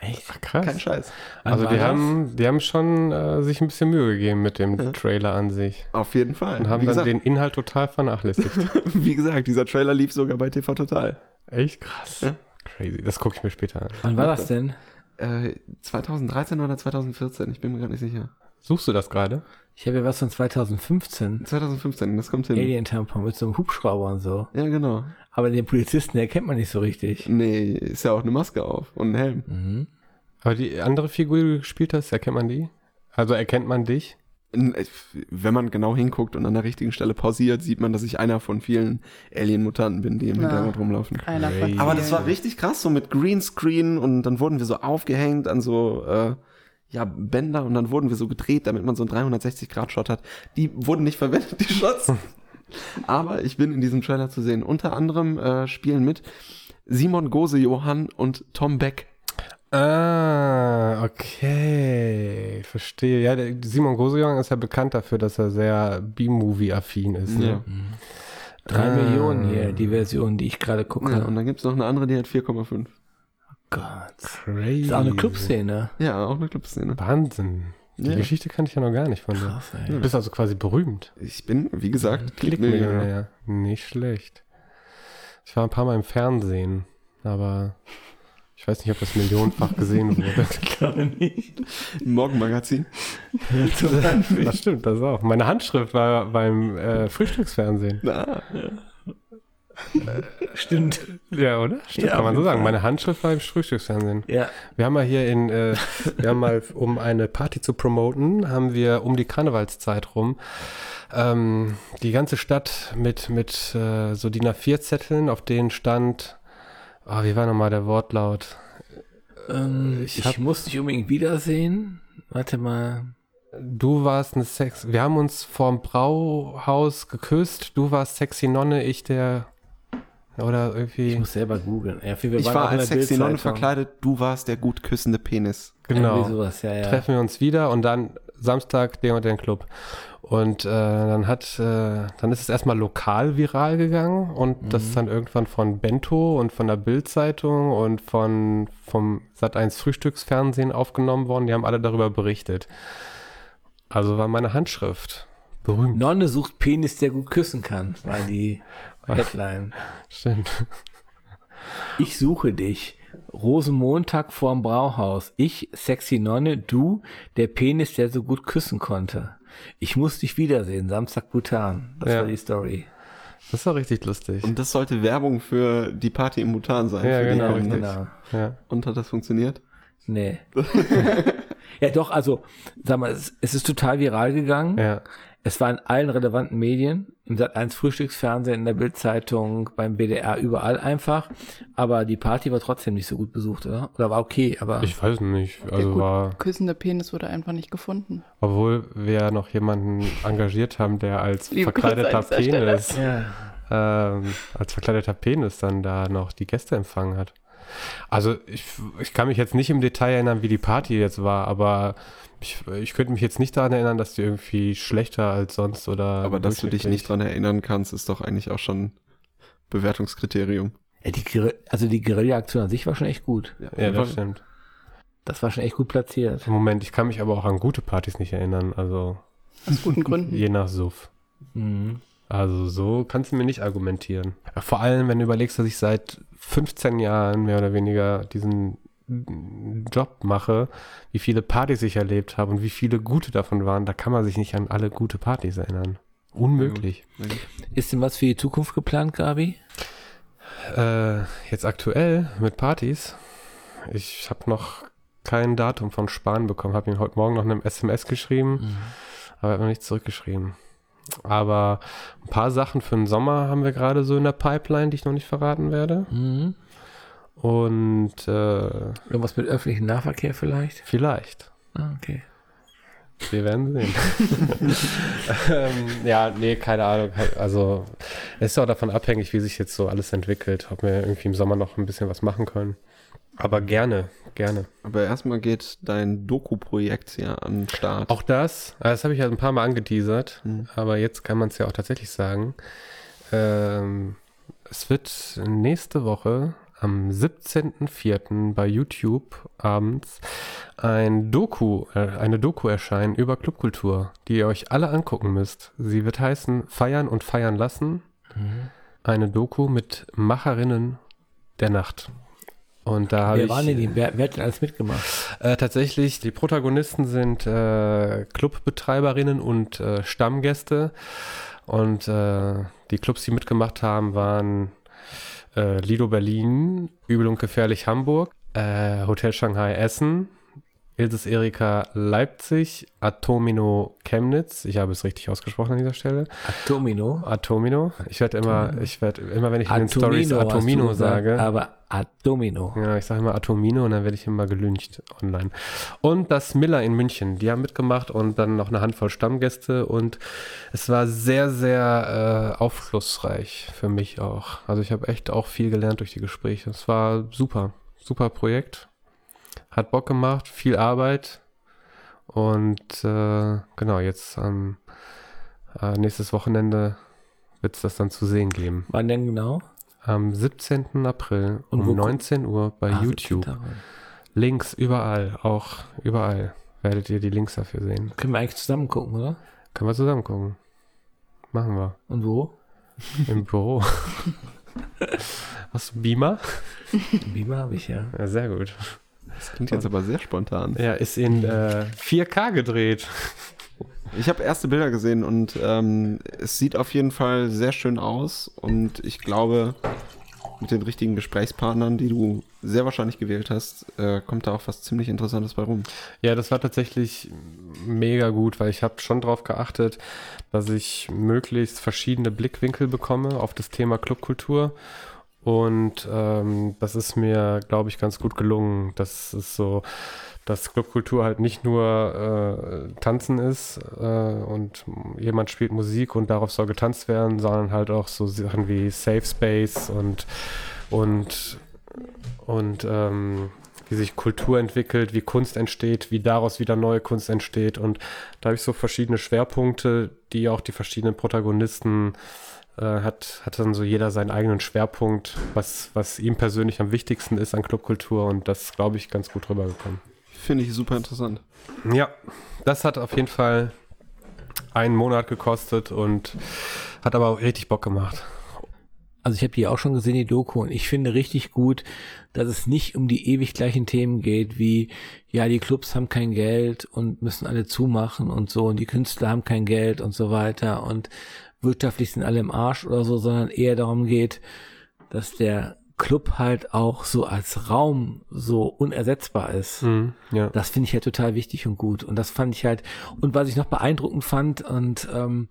Echt? Ach, krass. Kein Scheiß. Also die haben, die haben schon äh, sich ein bisschen Mühe gegeben mit dem Ja. Trailer an sich. Auf jeden Fall. Und haben wie, dann gesagt, den Inhalt total vernachlässigt. wie gesagt, dieser Trailer lief sogar bei TV Total. Echt krass. Ja. Crazy. Das gucke ich mir später an. Wann war das denn? Äh, 2013 oder 2014, ich bin mir gar nicht sicher. Suchst du das gerade? Ich habe ja was von 2015. 2015, das kommt hin. Alien Tampon mit so einem Hubschrauber und so. Ja, genau. Aber den Polizisten erkennt man nicht so richtig. Nee, ist ja auch eine Maske auf und ein Helm. Mhm. Aber die andere Figur, die du gespielt hast, erkennt man die? Also erkennt man dich? N- Wenn man genau hinguckt und an der richtigen Stelle pausiert, sieht man, dass ich einer von vielen Alien-Mutanten bin, die im Ja. Hintergrund rumlaufen. Einer von. Aber das war richtig krass, so mit Greenscreen und dann wurden wir so aufgehängt an so, äh, ja, Bänder und dann wurden wir so gedreht, damit man so einen 360-Grad-Shot hat. Die wurden nicht verwendet, die Shots. Aber ich bin in diesem Trailer zu sehen. Unter anderem äh, spielen mit Simon Gose Johann und Tom Beck. Ah, okay. Verstehe. Ja, der Simon Gosejohn ist ja bekannt dafür, dass er sehr B-Movie-affin ist. Ne? Ja. Drei Ah. Millionen hier, die Version, die ich gerade gucke. Ja, und dann gibt's noch eine andere, die hat 4,5. Gott. Crazy. Ist auch eine Clubszene. Ja, auch eine Clubszene. Wahnsinn. Die Ja. Geschichte kannte ich ja noch gar nicht von dir. Krass, ey. Du bist also quasi berühmt. Ich bin, wie gesagt, Klickmillionär. Klickmillionär. Nicht schlecht. Ich war ein paar Mal im Fernsehen, aber ich weiß nicht, ob das millionenfach gesehen wurde. Gerade nicht. Morgenmagazin. Das stimmt, das auch. Meine Handschrift war beim äh, Frühstücksfernsehen. Na, Stimmt. Ja, oder? Stimmt, Ja, kann man so sagen. Fall. Meine Handschrift war im Frühstücksfernsehen. Ja. Wir haben mal hier in, äh, wir haben mal, um eine Party zu promoten, haben wir um die Karnevalszeit rum ähm, die ganze Stadt mit, mit äh, so DIN A4-Zetteln, auf denen stand, ah, wie war nochmal der Wortlaut? Ähm, Ich ich hab- muss dich unbedingt wiedersehen. Warte mal. Du warst eine Sex, wir haben uns vorm Brauhaus geküsst, du warst sexy Nonne, ich der, oder Ich irgendwie, muss selber googeln. Ja, ich waren war als sexy Nonne verkleidet, du warst der gut küssende Penis. genau. Irgendwie sowas, ja, ja. treffen wir uns wieder und dann Samstag den und den Club. Und äh, dann hat, äh, dann ist es erstmal lokal viral gegangen und das ist dann irgendwann von Bento und von der Bild-Zeitung und von vom Sat1 Frühstücksfernsehen aufgenommen worden. Die haben alle darüber berichtet. Also war meine Handschrift berühmt. Nonne sucht Penis, der gut küssen kann, war die Headline. Stimmt. Ich suche dich. Rosenmontag vorm Brauhaus. Ich, sexy Nonne, du, der Penis, der so gut küssen konnte. Ich muss dich wiedersehen, Samstag Bhutan. Das Ja. war die Story. Das war richtig lustig. Und das sollte Werbung für die Party im Bhutan sein. Ja, für die genau, genau. ja. Und hat das funktioniert? Nee. ja, doch, also, sag mal, es, es ist total viral gegangen. ja. Es war in allen relevanten Medien, im Sat1 Frühstücksfernsehen, in der Bildzeitung, beim BDR, überall einfach. Aber die Party war trotzdem nicht so gut besucht, oder? Oder war okay, aber Ich weiß nicht. Der Also gut war, küssende Penis wurde einfach nicht gefunden. obwohl wir ja noch jemanden engagiert haben, der als Liebe verkleideter. Penis ja. ähm, als verkleideter Penis dann da noch die Gäste empfangen hat. Also ich, ich kann mich jetzt nicht im Detail erinnern, wie die Party jetzt war, aber ich, ich könnte mich jetzt nicht daran erinnern, dass die irgendwie schlechter als sonst oder. Aber dass du dich nicht dran erinnern kannst, ist doch eigentlich auch schon Bewertungskriterium. ja die, also die Guerilla-Aktion an sich war schon echt gut. Ja, das stimmt. Das war schon echt gut platziert. Moment, ich kann mich aber auch an gute Partys nicht erinnern, also Aus guten Gründen. je nach Suff. Mhm. Also so kannst du mir nicht argumentieren. Vor allem, wenn du überlegst, dass ich seit 15 Jahren mehr oder weniger diesen Job mache, wie viele Partys ich erlebt habe und wie viele gute davon waren, da kann man sich nicht an alle gute Partys erinnern. Unmöglich. Ist denn was für die Zukunft geplant, Gabi? Äh, jetzt aktuell mit Partys. Ich habe noch kein Datum von Spahn bekommen. Habe ihm heute Morgen noch eine SMS geschrieben, aber er hat noch nicht zurückgeschrieben. Aber ein paar Sachen für den Sommer haben wir gerade so in der Pipeline, die ich noch nicht verraten werde. Mhm. Und äh, Irgendwas mit öffentlichem Nahverkehr vielleicht? vielleicht. Ah, okay. Wir werden sehen. ähm, ja, nee, keine Ahnung. Also es ist auch davon abhängig, wie sich jetzt so alles entwickelt, ob wir irgendwie im Sommer noch ein bisschen was machen können. Aber gerne, gerne. Aber erstmal geht dein Doku-Projekt ja an den Start. Auch das, äh, das habe ich ja ein paar Mal angeteasert, Hm. aber jetzt kann man es ja auch tatsächlich sagen. Ähm, es wird nächste Woche am 17.04. bei YouTube abends ein Doku, äh, eine Doku erscheinen über Clubkultur, die ihr euch alle angucken müsst. Sie wird heißen Feiern und Feiern lassen. Mhm. Eine Doku mit Macherinnen der Nacht. Und da habe ich. waren die? Wer, wer hat denn alles mitgemacht? Äh, tatsächlich, die Protagonisten sind äh, Clubbetreiberinnen und äh, Stammgäste. Und äh, die Clubs, die mitgemacht haben, waren äh, Lido Berlin, Übel und Gefährlich Hamburg, äh, Hotel Shanghai Essen, Ilses Erika Leipzig, Atomino Chemnitz. Ich habe es richtig ausgesprochen an dieser Stelle. Atomino. Atomino. Ich werde immer, ich werde immer, wenn ich in den Stories Atomino gesagt, sage. Aber Atomino. Ja, ich sage immer Atomino und dann werde ich immer gelüncht online. Und das Miller in München, die haben mitgemacht und dann noch eine Handvoll Stammgäste und es war sehr, sehr äh, aufschlussreich für mich auch. Also ich habe echt auch viel gelernt durch die Gespräche. Es war super, super Projekt. Hat Bock gemacht, viel Arbeit und äh, genau, jetzt am äh, nächstes Wochenende wird es das dann zu sehen geben. Wann denn genau? Am 17. April Und um wo- 19 Uhr bei Ah, YouTube. 17. Links überall, auch überall werdet ihr die Links dafür sehen. Können wir eigentlich zusammen gucken, oder? Können wir zusammen gucken. Machen wir. Und wo? Im Büro. Hast du Beamer? Beamer habe ich ja. Ja, sehr gut. Das klingt jetzt aber sehr spontan. Ja, ist in äh, 4K gedreht. Ich habe erste Bilder gesehen und ähm, es sieht auf jeden Fall sehr schön aus und ich glaube, mit den richtigen Gesprächspartnern, die du sehr wahrscheinlich gewählt hast, äh, kommt da auch was ziemlich Interessantes bei rum. Ja, das war tatsächlich mega gut, weil ich habe schon darauf geachtet, dass ich möglichst verschiedene Blickwinkel bekomme auf das Thema Clubkultur. Und ähm, das ist mir, glaube ich, ganz gut gelungen. Das ist so, dass Clubkultur halt nicht nur äh, Tanzen ist äh, und jemand spielt Musik und darauf soll getanzt werden, sondern halt auch so Sachen wie Safe Space und und und ähm, wie sich Kultur entwickelt, wie Kunst entsteht, wie daraus wieder neue Kunst entsteht. Und da habe ich so verschiedene Schwerpunkte, die auch die verschiedenen Protagonisten äh, hat, hat dann so jeder seinen eigenen Schwerpunkt, was, was ihm persönlich am wichtigsten ist an Clubkultur. Und das glaube ich, ganz gut rübergekommen. Finde ich super interessant. Ja, das hat auf jeden Fall einen Monat gekostet und hat aber auch richtig Bock gemacht. Also ich habe die auch schon gesehen, die Doku, und ich finde richtig gut, dass es nicht um die ewig gleichen Themen geht, wie, ja, die Clubs haben kein Geld und müssen alle zumachen und so, und die Künstler haben kein Geld und so weiter, und wirtschaftlich sind alle im Arsch oder so, sondern eher darum geht, dass der Club halt auch so als Raum so unersetzbar ist. Mhm, ja. Das finde ich halt total wichtig und gut. Und das fand ich halt, und was ich noch beeindruckend fand, und ähm,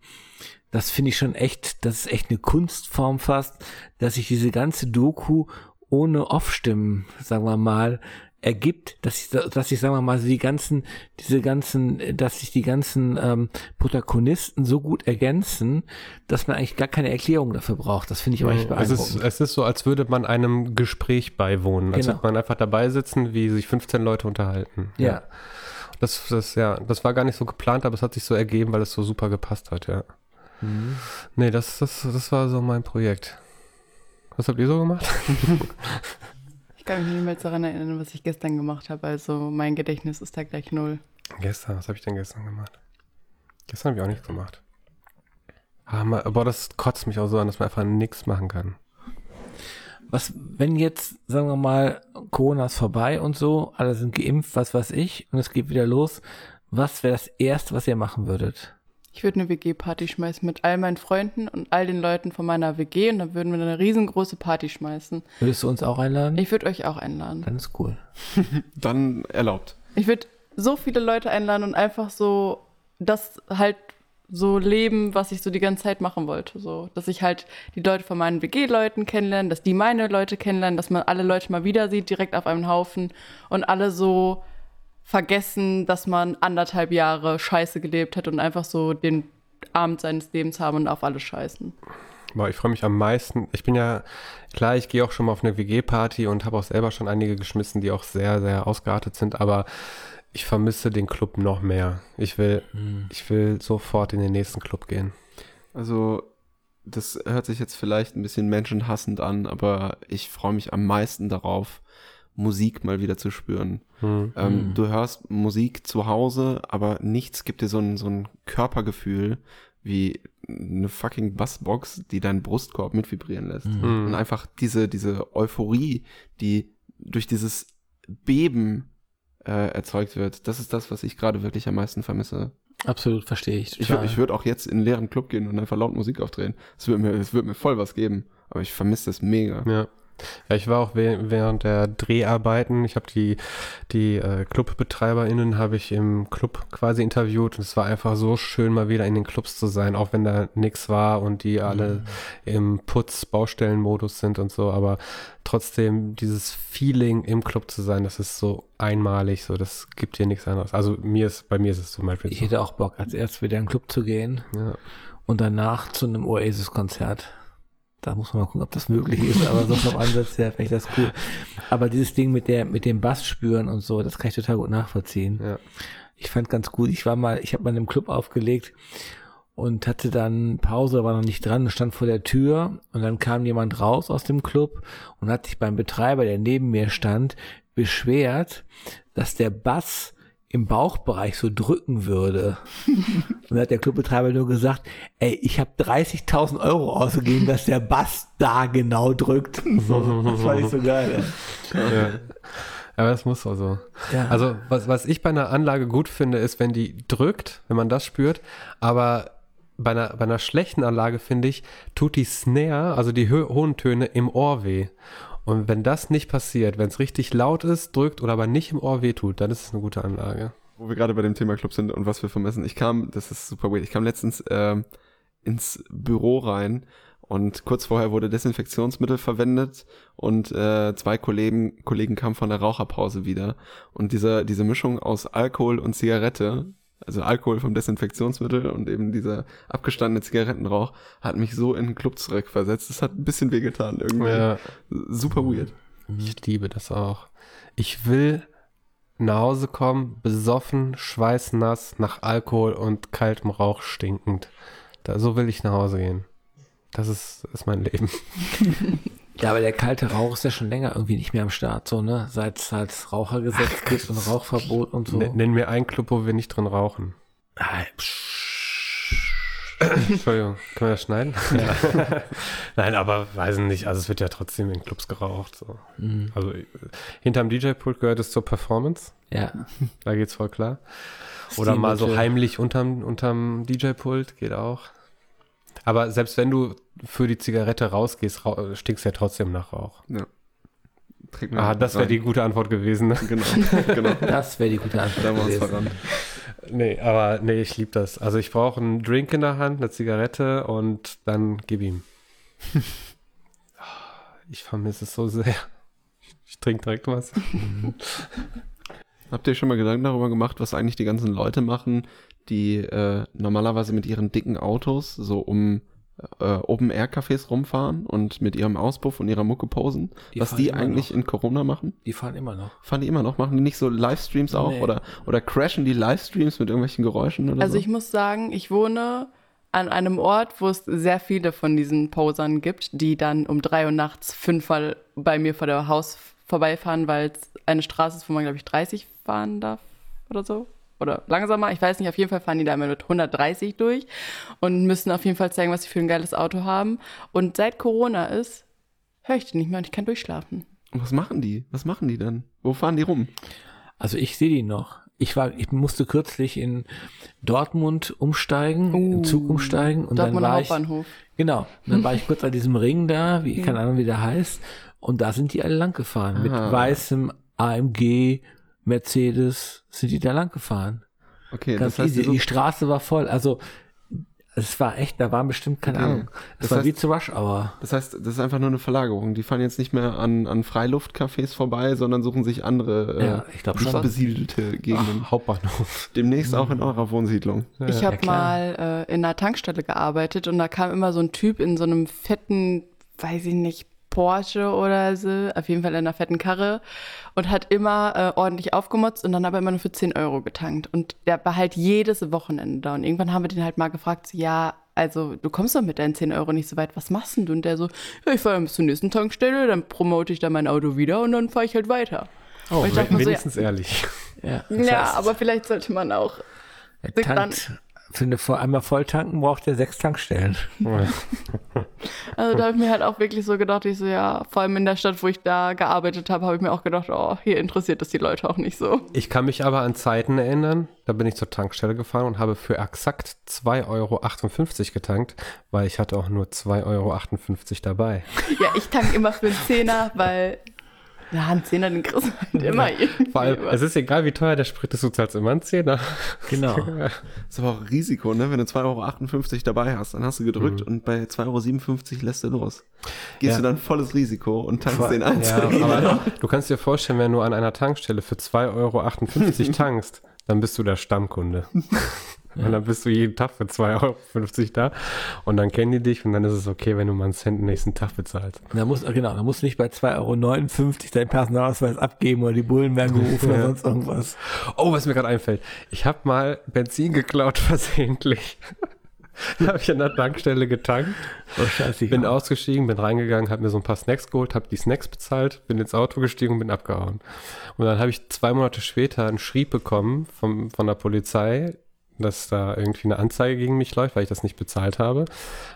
das finde ich schon echt, das ist echt eine Kunstform fast, dass sich diese ganze Doku ohne Off-Stimmen, sagen wir mal, ergibt, dass ich, dass ich, sagen wir mal, die ganzen, diese ganzen, dass sich die ganzen ähm, Protagonisten so gut ergänzen, dass man eigentlich gar keine Erklärung dafür braucht. Das finde ich auch echt es, beeindruckend. ist, es ist so, als würde man einem Gespräch beiwohnen. Als Genau. würde man einfach dabei sitzen, wie sich 15 Leute unterhalten. ja. Das, das, ja, das war gar nicht so geplant, aber es hat sich so ergeben, weil es so super gepasst hat, ja. Mhm. Nee, das, das, das war so mein Projekt. Was habt ihr so gemacht? Ich kann mich nicht mehr daran erinnern, was ich gestern gemacht habe. Also mein Gedächtnis ist da gleich null. Gestern, was habe ich denn gestern gemacht? Gestern habe ich auch nichts gemacht. Ah, ma- boah, das kotzt mich auch so an, dass man einfach nichts machen kann. Was, wenn jetzt, sagen wir mal, Corona ist vorbei und so, alle sind geimpft, was weiß ich, und es geht wieder los, was wäre das Erste, was ihr machen würdet? Ich würde eine WG-Party schmeißen mit all meinen Freunden und all den Leuten von meiner WG und dann würden wir eine riesengroße Party schmeißen. Würdest du uns auch einladen? Ich würde euch auch einladen. Dann ist cool. Dann erlaubt. Ich würde so viele Leute einladen und einfach so das halt so leben, was ich so die ganze Zeit machen wollte. So, dass ich halt die Leute von meinen WG-Leuten kennenlerne, dass die meine Leute kennenlernen, dass man alle Leute mal wieder sieht, direkt auf einem Haufen und alle so vergessen, dass man anderthalb Jahre Scheiße gelebt hat und einfach so den Abend seines Lebens haben und auf alles scheißen. Boah, ich freue mich am meisten. Ich bin ja, klar, ich gehe auch schon mal auf eine WG-Party und habe auch selber schon einige geschmissen, die auch sehr, sehr ausgeartet sind, aber ich vermisse den Club noch mehr. Ich will, ich will sofort in den nächsten Club gehen. Also, das hört sich jetzt vielleicht ein bisschen menschenhassend an, aber ich freue mich am meisten darauf, Musik mal wieder zu spüren. Hm. Ähm, Mhm. Du hörst Musik zu Hause, aber nichts gibt dir so ein, so ein Körpergefühl wie eine fucking Bassbox, die deinen Brustkorb mitvibrieren lässt. Mhm. Und einfach diese, diese Euphorie, die durch dieses Beben äh, erzeugt wird, das ist das, was ich gerade wirklich am meisten vermisse. Absolut, verstehe ich. Ich, total. wür- ich würde auch jetzt in einen leeren Club gehen und einfach laut Musik aufdrehen. Es würde mir, es würde mir voll was geben. Aber ich vermisse das mega. Ja. Ja, ich war auch wäh- während der Dreharbeiten, ich habe die, die äh, ClubbetreiberInnen habe ich im Club quasi interviewt und es war einfach so schön, mal wieder in den Clubs zu sein, auch wenn da nichts war und die alle im Putz-Baustellenmodus sind und so, aber trotzdem dieses Feeling im Club zu sein, das ist so einmalig, so das gibt dir nichts anderes. Also mir ist, bei mir ist es zum Beispiel Ich so. hätte auch Bock, als erst wieder in den Club zu gehen Ja. und danach zu einem Oasis-Konzert. Da muss man mal gucken, ob das möglich ist, aber so vom Ansatz her finde ich das cool. Aber dieses Ding mit der, mit dem Bass spüren und so, das kann ich total gut nachvollziehen. Ja. Ich fand ganz gut, ich war mal, ich habe mal in einem Club aufgelegt und hatte dann Pause, war noch nicht dran, stand vor der Tür und dann kam jemand raus aus dem Club und hat sich beim Betreiber, der neben mir stand, beschwert, dass der Bass im Bauchbereich so drücken würde. Und dann hat der Clubbetreiber nur gesagt, ey, ich habe 30.000 Euro ausgegeben, dass der Bass da genau drückt. So, das fand ich so geil. Ja. Aber das muss auch so. Ja. Also, was, was ich bei einer Anlage gut finde, ist, wenn die drückt, wenn man das spürt, aber bei einer, bei einer schlechten Anlage, finde ich, tut die Snare, also die hö- hohen Töne, im Ohr weh. Und wenn das nicht passiert, wenn es richtig laut ist, drückt oder aber nicht im Ohr weh tut, dann ist es eine gute Anlage. Wo wir gerade bei dem Thema Club sind und was wir vermessen. Ich kam, das ist super weird, ich kam letztens ähm, ins Büro rein und kurz vorher wurde Desinfektionsmittel verwendet und äh, zwei Kollegen, Kollegen kamen von der Raucherpause wieder. Und diese, diese Mischung aus Alkohol und Zigarette, also Alkohol vom Desinfektionsmittel und eben dieser abgestandene Zigarettenrauch, hat mich so in den Club zurückversetzt. Das hat ein bisschen wehgetan irgendwie. Ja, Super weird. ich liebe das auch. Ich will nach Hause kommen, besoffen, schweißnass, nach Alkohol und kaltem Rauch stinkend. Da, so will ich nach Hause gehen. Das ist, ist mein Leben. Ja, aber der kalte Rauch ist ja schon länger irgendwie nicht mehr am Start, so, ne? Seit es halt Rauchergesetz gibt und Rauchverbot und so. Nenn mir einen Club, wo wir nicht drin rauchen. Ah, Entschuldigung, können wir das schneiden? Nein, aber weiß nicht. Also es wird ja trotzdem in Clubs geraucht. So. Mhm. Also äh, hinterm DJ-Pult gehört es zur Performance. Ja. Da geht's voll klar. Oder mal so heimlich unterm, unterm DJ-Pult geht auch. Aber selbst wenn du für die Zigarette rausgehst, rau stinkst ja trotzdem nach Rauch. Trägt man Ah, das wäre die gute Antwort gewesen. Ne? Genau, genau. Das wäre die gute Antwort. Da gewesen. verrannt. Nee, aber nee, ich liebe das. Also ich brauche einen Drink in der Hand, eine Zigarette und dann gib ihm. Ich vermisse es so sehr. Ich trinke direkt was. Habt ihr schon mal Gedanken darüber gemacht, was eigentlich die ganzen Leute machen, die äh, normalerweise mit ihren dicken Autos so um äh, Open-Air-Cafés rumfahren und mit ihrem Auspuff und ihrer Mucke posen? Die was die eigentlich noch. in Corona machen? Die fahren immer noch. Fahren die immer noch? Machen die nicht so Livestreams auch? Nee. Oder, oder crashen die Livestreams mit irgendwelchen Geräuschen oder Also so? ich muss sagen, ich wohne an einem Ort, wo es sehr viele von diesen Posern gibt, die dann um drei Uhr nachts fünfmal bei mir vor der Haus vorbeifahren, weil es eine Straße ist, wo man, glaube ich, 30 fahren darf oder so. Oder langsamer, ich weiß nicht, auf jeden Fall fahren die da immer mit 130 durch und müssen auf jeden Fall zeigen, was sie für ein geiles Auto haben. Und seit Corona ist, höre ich die nicht mehr und ich kann durchschlafen. Und was machen die? Was machen die dann? Wo fahren die rum? Also ich sehe die noch. Ich war, ich musste kürzlich in Dortmund umsteigen, Uh, im Zug umsteigen und Dortmunder dann war ich, Hauptbahnhof. genau, und dann war ich kurz an diesem Ring da, wie, keine Ahnung, wie der heißt, und da sind die alle lang gefahren. Mit Ah. weißem AMG, Mercedes sind die da lang gefahren. Okay, Ganz das heißt, easy. die Die Straße war voll. Also es war echt, da waren bestimmt, keine Okay. Ahnung. Es Das war heißt- wie zu Rush Hour. Das heißt, das ist einfach nur eine Verlagerung. Die fahren jetzt nicht mehr an, an Freiluftcafés vorbei, sondern suchen sich andere äh, Ja, ich glaub nicht schon. besiedelte Gegenden. Hauptbahnhof. Demnächst auch in eurer Wohnsiedlung. Ich Ja, habe klar. mal äh, in einer Tankstelle gearbeitet und da kam immer so ein Typ in so einem fetten, weiß ich nicht, Porsche oder so, auf jeden Fall in einer fetten Karre und hat immer äh, ordentlich aufgemotzt und dann aber immer nur für 10 Euro getankt. Und der war halt jedes Wochenende da. Und irgendwann haben wir den halt mal gefragt, so, ja, also du kommst doch mit deinen 10 Euro nicht so weit, was machst denn du? Und der so, ja, ich fahre bis zur nächsten Tankstelle, dann promote ich da mein Auto wieder und dann fahre ich halt weiter. Oh, Und ich dachte mir so, ja, wenigstens ehrlich. Ja, ja heißt, aber vielleicht sollte man auch er tankt Für eine Voll- einmal volltanken braucht ihr sechs Tankstellen. Also da habe ich mir halt auch wirklich so gedacht, ich so, ja, vor allem in der Stadt, wo ich da gearbeitet habe, habe ich mir auch gedacht, oh, hier interessiert es die Leute auch nicht so. Ich kann mich aber an Zeiten erinnern, da bin ich zur Tankstelle gefahren und habe für exakt 2,58 Euro getankt, weil ich hatte auch nur 2,58 Euro dabei. Ja, ich tank immer für einen Zehner, weil, ja, einen Zehner, den kriegst du halt immer irgendwie. Vor allem, es ist egal, wie teuer der Sprit ist, du zahlst immer einen Zehner. Genau. Das ist aber auch ein Risiko, ne? Wenn du 2,58 Euro dabei hast, dann hast du gedrückt und bei 2,57 Euro lässt du los. Gehst Ja. du dann volles Risiko und tankst den Ja, einzelnen. aber du kannst dir vorstellen, wenn du an einer Tankstelle für 2,58 Euro tankst, dann bist du der Stammkunde. Und dann bist du jeden Tag für 2,50 Euro da und dann kennen die dich und dann ist es okay, wenn du mal einen Cent den nächsten Tag bezahlst. Da muss, genau, da musst du nicht bei 2,59 Euro deinen Personalausweis abgeben oder die Bullen werden gerufen oder sonst irgendwas. Oh, was mir gerade einfällt. Ich habe mal Benzin geklaut versehentlich. habe ich an der Tankstelle getankt, Oh, scheiße. bin ausgestiegen, bin reingegangen, habe mir so ein paar Snacks geholt, habe die Snacks bezahlt, bin ins Auto gestiegen und bin abgehauen. Und dann habe ich zwei Monate später einen Schrieb bekommen vom, von der Polizei, dass da irgendwie eine Anzeige gegen mich läuft, weil ich das nicht bezahlt habe.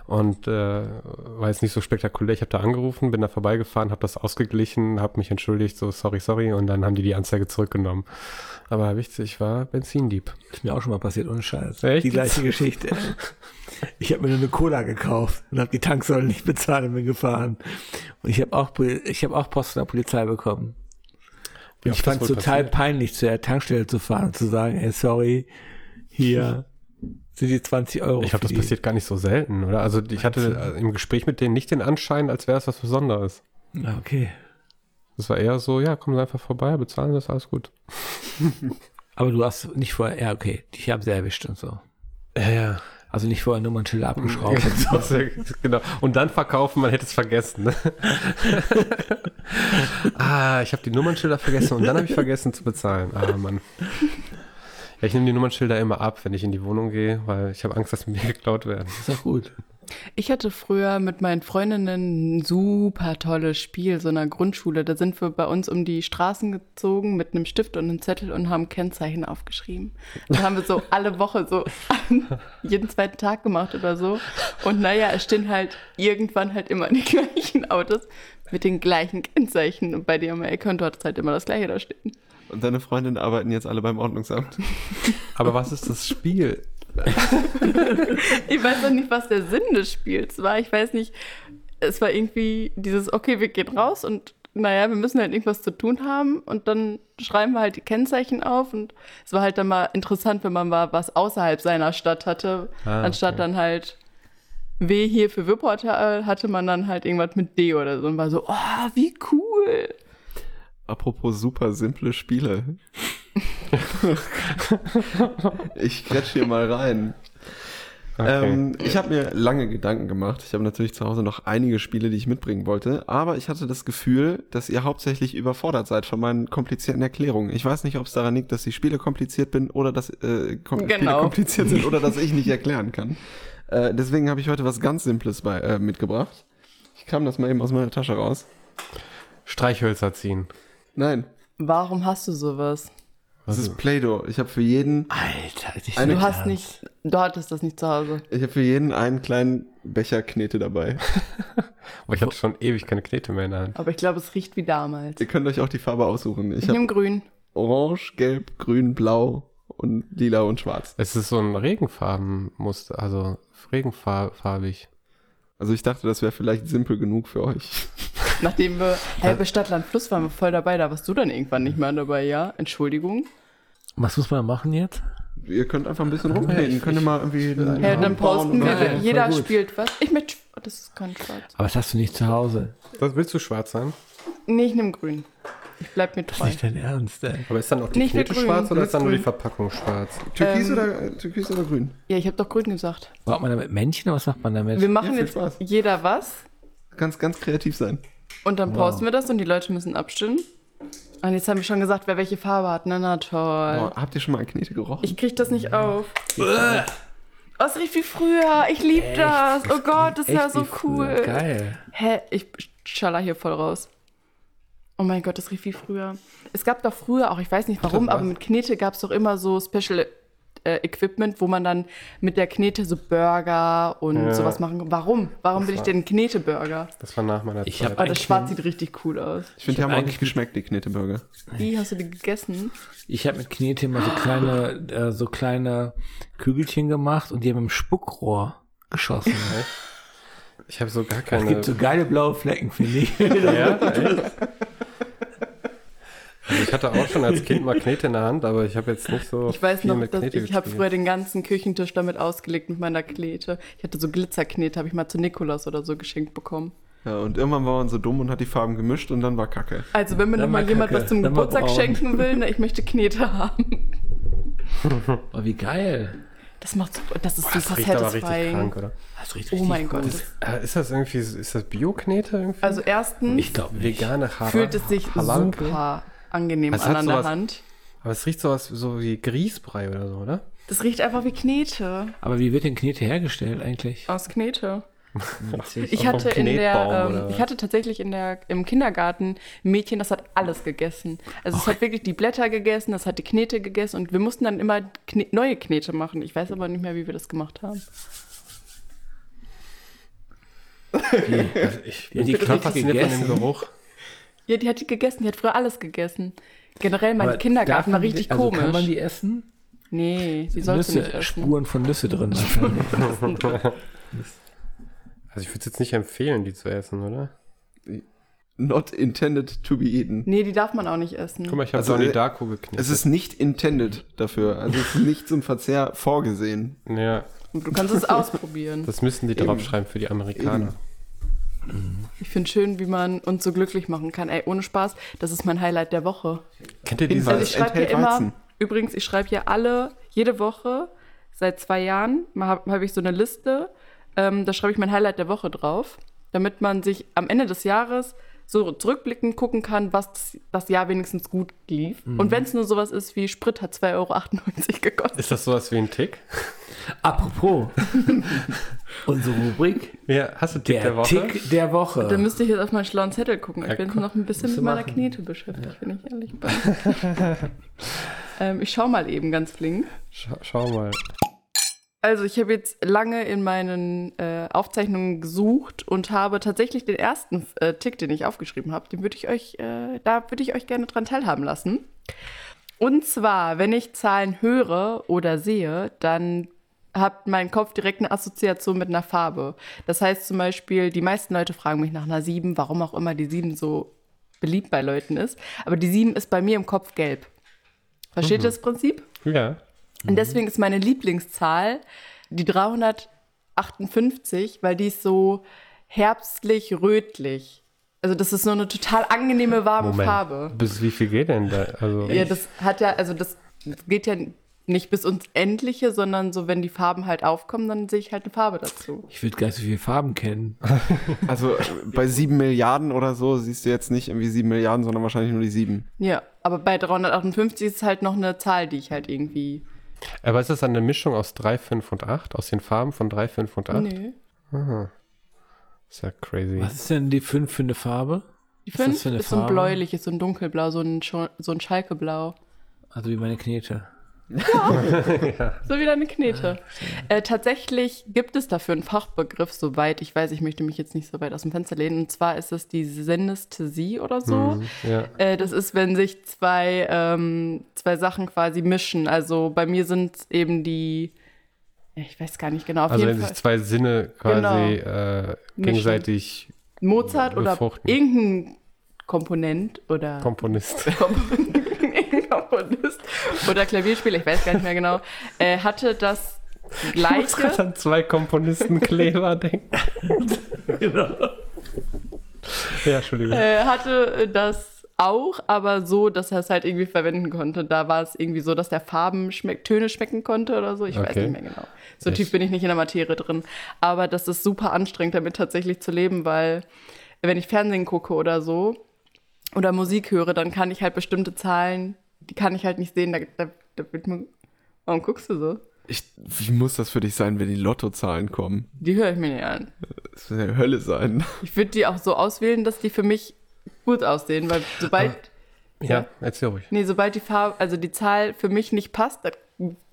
Und äh, war jetzt nicht so spektakulär. Ich habe da angerufen, bin da vorbeigefahren, habe das ausgeglichen, habe mich entschuldigt, so sorry, sorry. Und dann haben die die Anzeige zurückgenommen. Aber wichtig, ich war Benzindieb. ist mir auch schon mal passiert, ohne Scheiß. Echt? Die gleiche Geschichte. Ich habe mir nur eine Cola gekauft und habe die Tanksäule nicht bezahlt und bin gefahren. Und ich habe auch, ich habe auch Post von der Polizei bekommen. Ich fand es total passiert? peinlich, zu der Tankstelle zu fahren und zu sagen, ey, sorry, hier sind die 20 Euro. Ich glaube, das die- passiert gar nicht so selten, oder? Also ich hatte äh, im Gespräch mit denen nicht den Anschein, als wäre es was Besonderes. Ah, Okay. Das war eher so, ja, kommen Sie einfach vorbei, bezahlen das, alles gut. Aber du hast nicht vorher, ja, okay, dich haben sie erwischt und so. Ja, ja. Also nicht vorher Nummernschilder abgeschraubt. Ja- genau. Und dann verkaufen, man hätte es vergessen. Ne? ah, ich habe die Nummernschilder vergessen und dann habe ich vergessen zu bezahlen. Ah, Mann. Ja, ich nehme die Nummernschilder immer ab, wenn ich in die Wohnung gehe, weil ich habe Angst, dass mir geklaut werden. ist doch gut. Ich hatte früher mit meinen Freundinnen ein super tolles Spiel, so einer Grundschule. Da sind wir bei uns um die Straßen gezogen mit einem Stift und einem Zettel und haben Kennzeichen aufgeschrieben. Das haben wir so alle Woche so jeden zweiten Tag gemacht oder so. Und naja, es stehen halt irgendwann halt immer die gleichen Autos mit den gleichen Kennzeichen und bei dir die Ecke und du hattest halt immer das gleiche da stehen. Und deine Freundinnen arbeiten jetzt alle beim Ordnungsamt. Aber was ist das Spiel? Ich weiß noch nicht, was der Sinn des Spiels war. Ich weiß nicht, es war irgendwie dieses, okay, wir gehen raus und naja, wir müssen halt irgendwas zu tun haben und dann schreiben wir halt die Kennzeichen auf und es war halt dann mal interessant, wenn man mal was außerhalb seiner Stadt hatte, Ah, anstatt okay. dann halt W hier für Wuppertal hatte man dann halt irgendwas mit D oder so und war so, oh, wie cool. Apropos super simple Spiele. ich quetsch hier mal rein. Okay. Ähm, ich habe mir lange Gedanken gemacht. Ich habe natürlich zu Hause noch einige Spiele, die ich mitbringen wollte, aber ich hatte das Gefühl, dass ihr hauptsächlich überfordert seid von meinen komplizierten Erklärungen. Ich weiß nicht, ob es daran liegt, dass die Spiele kompliziert bin oder dass äh, kom Spiele Genau. kompliziert sind oder dass ich nicht erklären kann. Äh, deswegen habe ich heute was ganz Simples bei, äh, mitgebracht. Ich kam das mal eben aus meiner Tasche raus. Streichhölzer ziehen. Nein, Warum hast du sowas? das ist Play-Doh. Ich habe für jeden, Alter, ich Eine- Du hast nicht, du hattest das nicht zu Hause. ich habe für jeden einen kleinen Becher Knete dabei. Aber ich hatte schon ewig keine Knete mehr in der Hand. Aber ich glaube, es riecht wie damals. Ihr könnt euch auch die Farbe aussuchen. Ich Ich habe nehme grün. Orange, Gelb, Grün, Blau und Lila und Schwarz. Es ist so ein Regenfarbenmuster, also regenfarbig. Also ich dachte, das wäre vielleicht simpel genug für euch. Nachdem wir halbe Stadtland Fluss waren wir voll dabei, da warst du dann irgendwann nicht mehr dabei, ja? Entschuldigung. Was muss man machen jetzt? Ihr könnt einfach ein bisschen rumreden. Könnt ihr mal irgendwie Ja, dann posten wir, Geil, jeder spielt was. Ich möchte, sch- das ist kein Schwarz. Aber das hast du nicht zu Hause. Was willst du schwarz sein? Nee, ich nehme grün. Ich bleib mir Das ist treu. nicht dein Ernst, ey. Aber ist dann auch die Nicht grün. schwarz oder ist dann nur die grün. Verpackung schwarz? Türkis, Ähm, oder, äh, Türkis oder Grün? Ja, ich habe doch grün gesagt. Braucht man damit Männchen oder was macht man damit? Wir machen viel jetzt Spaß. jeder was Ganz, ganz kreativ sein. Und dann posten wir das und die Leute müssen abstimmen. Und jetzt haben wir schon gesagt, wer welche Farbe hat. Na, na, toll. Boah, habt ihr schon mal an Knete gerochen? Ich krieg das nicht auf. Oh, es riecht wie früher. Ich lieb das. Oh Gott, das ist ja so früher. cool. Geil. Hä? Ich schaller hier voll raus. Oh mein Gott, das riecht wie früher. Es gab doch früher auch, ich weiß nicht warum, aber mit Knete gab es doch immer so Special äh, Equipment, wo man dann mit der Knete so Burger und Ja. sowas machen kann. Warum? Warum will ich denn Kneteburger? Das war nach meiner Ich Zeit. Aber das Schwarz sieht richtig cool aus. Ich finde, die haben hab auch nicht eigentlich- geschmeckt, die Kneteburger. Wie hast du die gegessen? Ich habe mit Knete immer so kleine, äh, so kleine Kügelchen gemacht und die haben im Spuckrohr geschossen. Ich habe so gar Es keine. gibt so geile blaue Flecken, finde ich. ja? Also ich hatte auch schon als Kind mal Knete in der Hand, aber ich habe jetzt nicht so Ich weiß viel noch, mit dass Knete ich habe früher den ganzen Küchentisch damit ausgelegt mit meiner Knete. Ich hatte so Glitzerknete, habe ich mal zu Nikolaus oder so geschenkt bekommen. Ja, und irgendwann war man so dumm und hat die Farben gemischt und dann war Kacke. Also wenn mir Dann noch mal mal jemand was zum dann Geburtstag schenken will, ne, ich möchte Knete haben. Oh, wie geil. Das macht super, das ist Boah, das super riecht aber richtig krank, oder? Das riecht Oh richtig mein gut. Gott. Äh, ist das irgendwie, ist das Bio-Knete irgendwie? Also erstens Ich glaube nicht. Vegane Halal, fühlt es sich Halal super angenehm Es an an der sowas- Hand. Aber es riecht sowas so wie Grießbrei oder so, oder? Das riecht einfach wie Knete Aber wie wird denn Knete hergestellt eigentlich? aus Knete. Ich hatte in der, ähm, ich hatte tatsächlich in der im Kindergarten ein Mädchen, das hat alles gegessen. Also es hat wirklich die Blätter gegessen, das hat die Knete gegessen und wir mussten dann immer Kne neue Knete machen. Ich weiß aber nicht mehr, wie wir das gemacht haben. Also ich Die hat die Knete fasziniert von dem gegessen? Geruch. Ja, die hat die gegessen, die hat früher alles gegessen. Generell mein Aber Kindergarten war man die- richtig also komisch. Kann man die essen? nee, sie sollte Nüsse, nicht essen. Spuren von Nüsse drin. Also ich würde es jetzt nicht empfehlen, die zu essen, oder? Not intended to be eaten. Nee, die darf man auch nicht essen. Guck mal, ich habe Also, Donnie äh, Darko geknetet. Es ist nicht intended dafür. Also es ist nicht zum Verzehr vorgesehen. ja, Du kannst es ausprobieren. das müssen die Eben. draufschreiben für die Amerikaner. Ich finde schön, wie man uns so glücklich machen kann. Ey, ohne Spaß, das ist mein Highlight der Woche. Kennt ihr Hinweis. diese? Also ich schreibe hier immer, Weizen. übrigens, ich schreibe hier alle, jede Woche, seit zwei Jahren, habe hab ich so eine Liste, ähm, da schreibe ich mein Highlight der Woche drauf, damit man sich am Ende des Jahres so zurückblickend gucken kann, was das, das Jahr wenigstens gut lief. Und wenn es nur sowas ist wie Sprit hat 2,98 Euro gekostet. Ist das sowas wie ein Tick? Apropos, unsere Rubrik, Ja, hast du Tick der, der, Woche? Tick der Woche. Da müsste ich jetzt auf meinen schlauen Zettel gucken. Ich Ja, bin komm. noch ein bisschen mit meiner machen. Knete beschäftigt, wenn ich ehrlich bin. ähm, ich schau mal eben ganz flink. Schau, schau mal. Also ich habe jetzt lange in meinen äh, Aufzeichnungen gesucht und habe tatsächlich den ersten äh, Tick, den ich aufgeschrieben habe, den würde ich euch, äh, da würde ich euch gerne dran teilhaben lassen. Und zwar, wenn ich Zahlen höre oder sehe, dann hat mein Kopf direkt eine Assoziation mit einer Farbe. Das heißt zum Beispiel, die meisten Leute fragen mich nach einer 7, warum auch immer die 7 so beliebt bei Leuten ist. Aber die 7 ist bei mir im Kopf gelb. Versteht ihr das Prinzip? Ja. Und deswegen ist meine Lieblingszahl die 358, weil die ist so herbstlich-rötlich. Also das ist so eine total angenehme, warme Moment. Farbe. Bis wie viel geht denn da? Also, Ja, das hat ja, also das geht ja nicht bis ins Endliche, sondern so, wenn die Farben halt aufkommen, dann sehe ich halt eine Farbe dazu. Ich würde gar nicht so viele Farben kennen. Also äh, bei sieben Milliarden oder so siehst du jetzt nicht irgendwie sieben Milliarden, sondern wahrscheinlich nur die sieben. Ja, aber bei 358 ist es halt noch eine Zahl, die ich halt irgendwie. Aber ist das eine Mischung aus 3, 5 und 8? Aus den Farben von 3, 5 und 8? Nö. Aha. Ist ja crazy. Was ist denn die 5 für eine Farbe? Die Was ist das 5 für eine ist so ein bläuliches, so ein dunkelblau, so ein, Scho- so ein Schalkeblau. Also wie meine Knete. So wie deine Knete. Äh, tatsächlich gibt es dafür einen Fachbegriff, soweit ich weiß, ich möchte mich jetzt nicht so weit aus dem Fenster lehnen. Und zwar ist es die Synesthesie oder so. Mhm, ja. Äh, das ist, wenn sich zwei, ähm, zwei Sachen quasi mischen. Also bei mir sind es eben die, ich weiß gar nicht genau, auf Also wenn jeden sich Fall zwei Sinne quasi äh, gegenseitig Mozart oder befruchten. irgendein Komponent oder Komponist. irgendein Komponist oder Klavierspieler, ich weiß gar nicht mehr genau, äh, hatte das Ich muss gleiche. gerade an zwei Komponisten Kleber denken. Genau. Ja, Entschuldigung. äh, hatte das auch, aber so, dass er es halt irgendwie verwenden konnte. Da war es irgendwie so, dass der Farben schmeck Töne schmecken konnte oder so. Ich weiß Okay. nicht mehr genau. So Echt? tief bin ich nicht in der Materie drin. Aber das ist super anstrengend, damit tatsächlich zu leben, weil wenn ich Fernsehen gucke oder so oder Musik höre, dann kann ich halt bestimmte Zahlen, die kann ich halt nicht sehen. Da, da, da wird mir, warum guckst du so? Ich, wie muss das für dich sein, wenn die Lottozahlen kommen? Die höre ich mir nicht an. Das wird ja Hölle sein. Ich würde die auch so auswählen, dass die für mich gut aussehen, weil sobald ja, erzähl ruhig. Nee, sobald die Farbe, also die Zahl für mich nicht passt, dann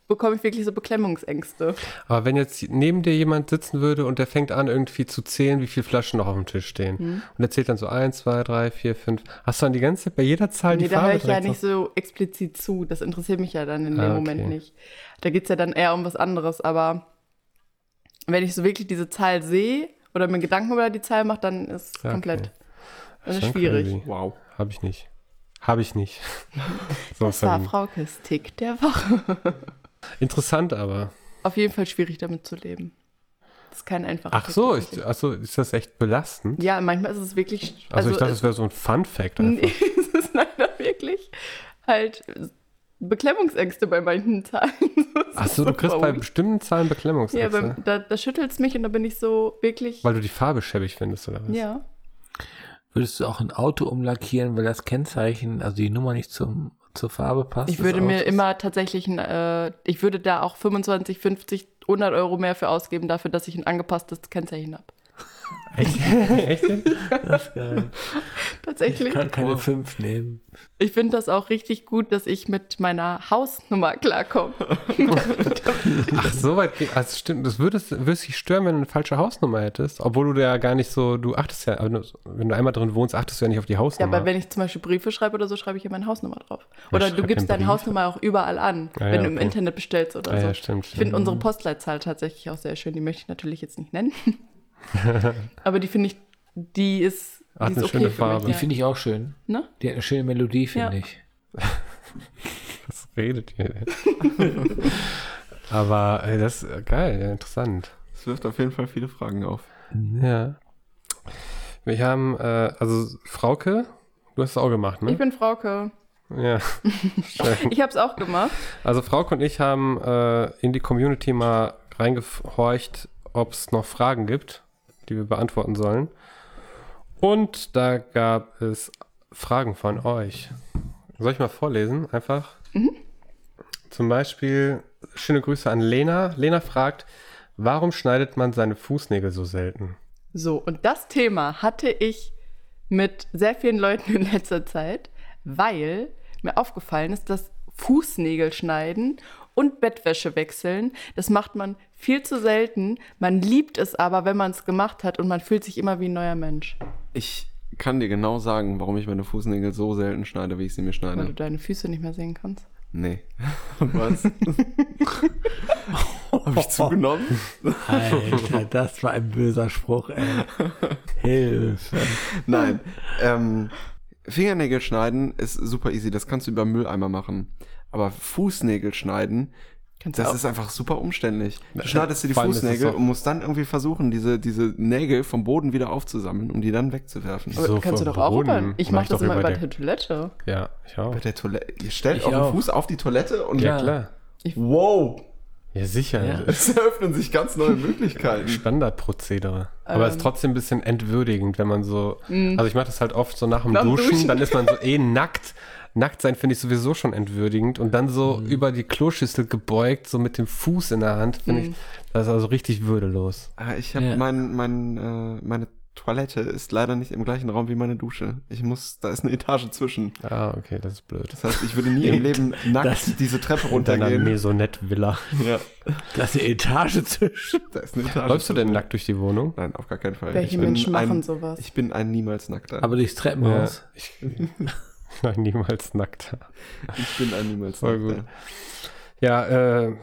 bekomme ich wirklich so Beklemmungsängste. Aber wenn jetzt neben dir jemand sitzen würde und der fängt an, irgendwie zu zählen, wie viele Flaschen noch auf dem Tisch stehen. Mhm. Und er zählt dann so eins, zwei, drei, vier, fünf. Hast du dann die ganze Zeit bei jeder Zahl Nee, die da Farbe höre ich ja nicht so? explizit zu. Das interessiert mich ja dann in dem Ah, okay. Moment nicht. Da geht es ja dann eher um was anderes. Aber wenn ich so wirklich diese Zahl sehe oder mir Gedanken über die Zahl mache, dann ist Ja, komplett okay. dann ist schwierig. crazy. Wow. Habe ich nicht. Habe ich nicht. so Das war. Fraukes Tick der Woche. Interessant aber. Auf jeden Fall schwierig damit zu leben. Das ist kein einfacher Ach so, ich, ach so, ist das echt belastend? Ja, manchmal ist es wirklich. Also, ich dachte, es- das wäre so ein Fun-Fact einfach. Nee, es ist leider wirklich halt Beklemmungsängste bei manchen Zahlen. Das Ach ist so, du kriegst bei bestimmten Zahlen Ja, Beklemmungsängste. beim, da, da schüttelt es mich und da bin ich so wirklich. weil du die Farbe schäbig findest, oder was? Ja. Würdest du auch ein Auto umlackieren, weil das Kennzeichen, also die Nummer nicht zum, zur Farbe passt? Ich würde mir immer tatsächlich, ein, äh, ich würde da auch 25, 50, 100 Euro mehr für ausgeben, dafür, dass ich ein angepasstes Kennzeichen habe. Echt? Echt? Das ist geil. Tatsächlich. Ich kann keine fünf nehmen. Ich finde das auch richtig gut, dass ich mit meiner Hausnummer klarkomme. Ach, so weit geht. Also stimmt, das würdest, würdest dich stören, wenn du eine falsche Hausnummer hättest. Obwohl du da ja gar nicht so, du achtest ja, also wenn du einmal drin wohnst, achtest du ja nicht auf die Ja, Hausnummer. aber wenn ich zum Beispiel Briefe schreibe oder so, schreibe ich ja meine Hausnummer drauf. Oder du gibst deine. Hausnummer auch überall an, Ah, wenn ja, du im okay. Internet bestellst oder Ah, so. ja, stimmt. Ich finde unsere Postleitzahl tatsächlich auch sehr schön. Die möchte ich natürlich jetzt nicht nennen. aber die finde ich, die ist, Hat die ist eine okay schöne Farbe. mich. Die Ja. finde ich auch schön. Ne? Die hat eine schöne Melodie, finde Ja. ich. Was redet ihr denn? aber ey, das ist geil, ja, interessant. Das wirft auf jeden Fall viele Fragen auf. Ja. Wir haben, äh, also Frauke, du hast es auch gemacht, Ich ne? bin Frauke. Ja. Ich habe es auch gemacht. Also Frauke und ich haben äh, in die Community mal reingehorcht, ob es noch Fragen gibt, die wir beantworten sollen. Und da gab es Fragen von euch. Soll ich mal vorlesen? Einfach. Zum Beispiel, schöne Grüße an Lena. Lena fragt, warum schneidet man seine Fußnägel so selten? So, und das Thema hatte ich mit sehr vielen Leuten in letzter Zeit, weil mir aufgefallen ist, dass Fußnägel schneiden und Bettwäsche wechseln, das macht man viel zu selten. Man liebt es aber, wenn man es gemacht hat und man fühlt sich immer wie ein neuer Mensch, Ich kann dir genau sagen, warum ich meine Fußnägel so selten schneide, wie ich sie mir weil schneide. du deine Füße nicht mehr sehen kannst. Nee. Was? Habe ich zugenommen? Alter, das war ein böser Spruch, ey. Hilfe. Nein. Ähm, Fingernägel schneiden ist super easy. Das kannst du über Mülleimer machen. Aber Fußnägel schneiden, Kannst das ist einfach super umständlich. Du schneidest dir die ist Fußnägel und musst dann irgendwie versuchen, diese, diese Nägel vom Boden wieder aufzusammeln, um die dann wegzuwerfen. Aber so kannst du doch auch über. Ich Mach mache ich das immer über der- die Toilette. Ja, ich auch. Bei der Toilette. Ihr stellt Ich euren auch. Fuß auf die Toilette und Ja, Ja. klar. wow, Ja, sicher. Ja. es eröffnen sich ganz neue Möglichkeiten. Standardprozedere. Aber es ist Ähm. trotzdem ein bisschen entwürdigend, wenn man so. Also ich mache das halt oft so nach dem Nach dem Duschen, Duschen. dann ist man so eh nackt. Nackt sein finde ich sowieso schon entwürdigend. Und dann so über die Kloschüssel gebeugt, so mit dem Fuß in der Hand, finde ich, das ist also richtig würdelos. Ah, Ich habe Ja. mein, mein, äh, meine Toilette ist leider nicht im gleichen Raum wie meine Dusche. Ich muss, da ist eine Etage zwischen. Ah, okay, das ist blöd. Das heißt, ich würde nie im Leben nackt Das- diese Treppe runtergehen. Maisonette-Villa. Ja, Das ist eine Etage zwischen. da ist eine Etage. Läufst du denn zwischen. nackt durch die Wohnung? Nein, auf gar keinen Fall. Welche ich bin Menschen machen ein, sowas? Ich bin ein niemals nackter. Aber durchs Treppenhaus. ich, nein, niemals nackt. ich bin ein niemals Voll nackter. gut. Ja, äh,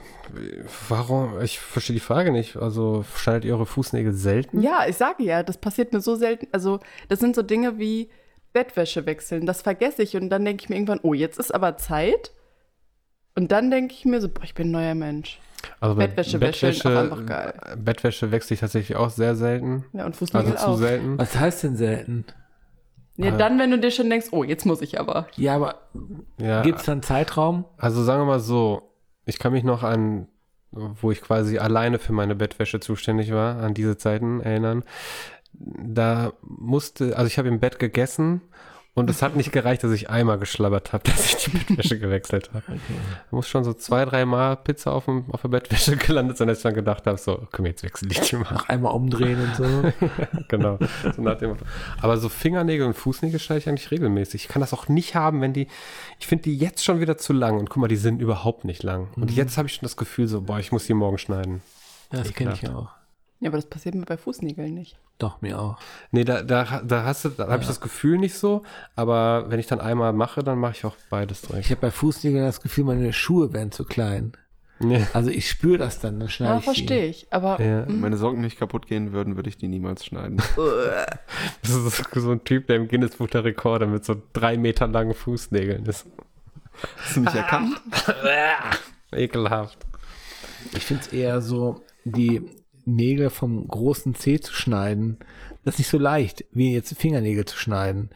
warum? Ich verstehe die Frage nicht. Also schneidet ihr eure Fußnägel selten? Ja, ich sage ja, das passiert mir so selten. Also, das sind so Dinge wie Bettwäsche wechseln. Das vergesse ich und dann denke ich mir irgendwann, oh, jetzt ist aber Zeit. Und dann denke ich mir so, boah, ich bin ein neuer Mensch. Also bei Bettwäsche wechseln, einfach geil. Bettwäsche wechsle ich tatsächlich auch sehr selten. Ja, und Also Fußnägel zu auch. selten. Was heißt denn selten? Ja, dann, wenn du dir schon denkst, oh, jetzt muss ich aber. Ja, aber Ja, gibt es da einen Zeitraum? also sagen wir mal so, ich kann mich noch an, wo ich quasi alleine für meine Bettwäsche zuständig war, an diese Zeiten erinnern. Da musste, also ich habe im Bett gegessen Und es hat nicht gereicht, dass ich einmal geschlabbert habe, dass ich die Bettwäsche gewechselt habe. Okay. Muss schon so zwei, drei Mal Pizza auf, dem, auf der Bettwäsche gelandet sein, dass ich dann gedacht habe, so, komm, jetzt wechsel ich die mal. Noch einmal umdrehen und so. genau. So nach dem. Aber so Fingernägel und Fußnägel schneide ich eigentlich regelmäßig. Ich kann das auch nicht haben, wenn die, ich finde die jetzt schon wieder zu lang. Und guck mal, die sind überhaupt nicht lang. Und jetzt habe ich schon das Gefühl so, boah, ich muss die morgen schneiden. Ja, das kenne ich Ekelhaft. auch. Ja, aber das passiert mir bei Fußnägeln nicht. Doch, mir auch. Nee, da, da, da hast du, da habe ich das Gefühl nicht so, aber wenn ich dann einmal mache, dann mache ich auch beides direkt. Ich habe bei Fußnägeln das Gefühl, meine Schuhe werden zu klein. Nee. Also ich spüre das dann, dann schneide Ja, ich verstehe ich. Aber Ja. Wenn meine Socken nicht kaputt gehen würden, würde ich die niemals schneiden. Das ist so ein Typ, der im Guinness-Buch der Rekorde mit so drei Meter langen Fußnägeln ist. Hast du mich erkannt? Ekelhaft. Ich finde es eher so, die Nägel vom großen Zeh zu schneiden, das ist nicht so leicht, wie jetzt Fingernägel zu schneiden.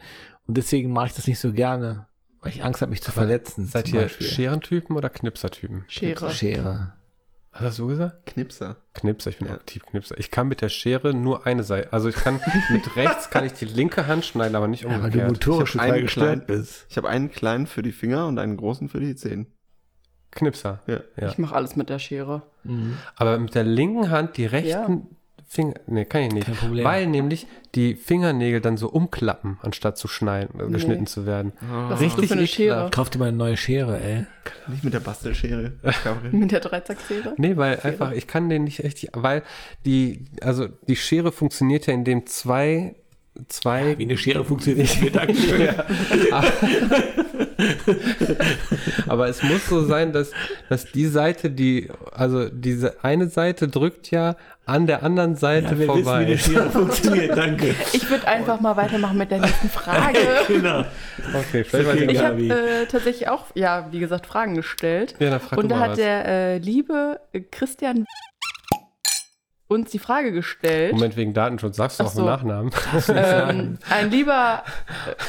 Und deswegen mache ich das nicht so gerne, weil ich Angst habe, mich zu verletzen. Seid ihr Beispiel. Scherentypen oder Knipsertypen? Schere. Schere. Was hast du gesagt? Knipser. Knipser, ich bin Ja. aktiv Knipser. Ich kann mit der Schere nur eine Seite. Also ich kann mit rechts kann ich die linke Hand schneiden, aber nicht Ja, weil du umgekehrt. motorisch Ich hab total einen kleinen-. Ich habe einen kleinen für die Finger und einen großen für die Zehen. Knipser. Ja. Ja. Ich mache alles mit der Schere. Aber mit der linken Hand die rechten Finger. Nee, kann ich nicht. Kein Problem. Weil nämlich die Fingernägel dann so umklappen, anstatt zu schneiden, äh, geschnitten zu werden. Was du für eine Schere? Kauf dir mal eine neue Schere, ey. Nicht mit der Bastelschere. Mit der Dreizackschere? Nee, weil einfach, ich kann den nicht echt, weil die, also die Schere funktioniert ja, indem zwei, zwei, Wie eine Schere funktioniert nicht. Danke. aber es muss so sein, dass, dass die Seite, die, also diese eine Seite drückt ja an der anderen Seite Ja, wir wissen, wie vorbei. eine Schere funktioniert. Danke. Ich würde einfach mal weitermachen mit der nächsten Frage. genau. okay, vielleicht Okay. Ich habe äh, tatsächlich auch, ja, wie gesagt, Fragen gestellt. Ja, dann frag Und du da mal hat was. der äh, liebe Christian uns die Frage gestellt. Moment, wegen Datenschutz, sagst du auch so. einen Nachnamen? Ähm, ein lieber,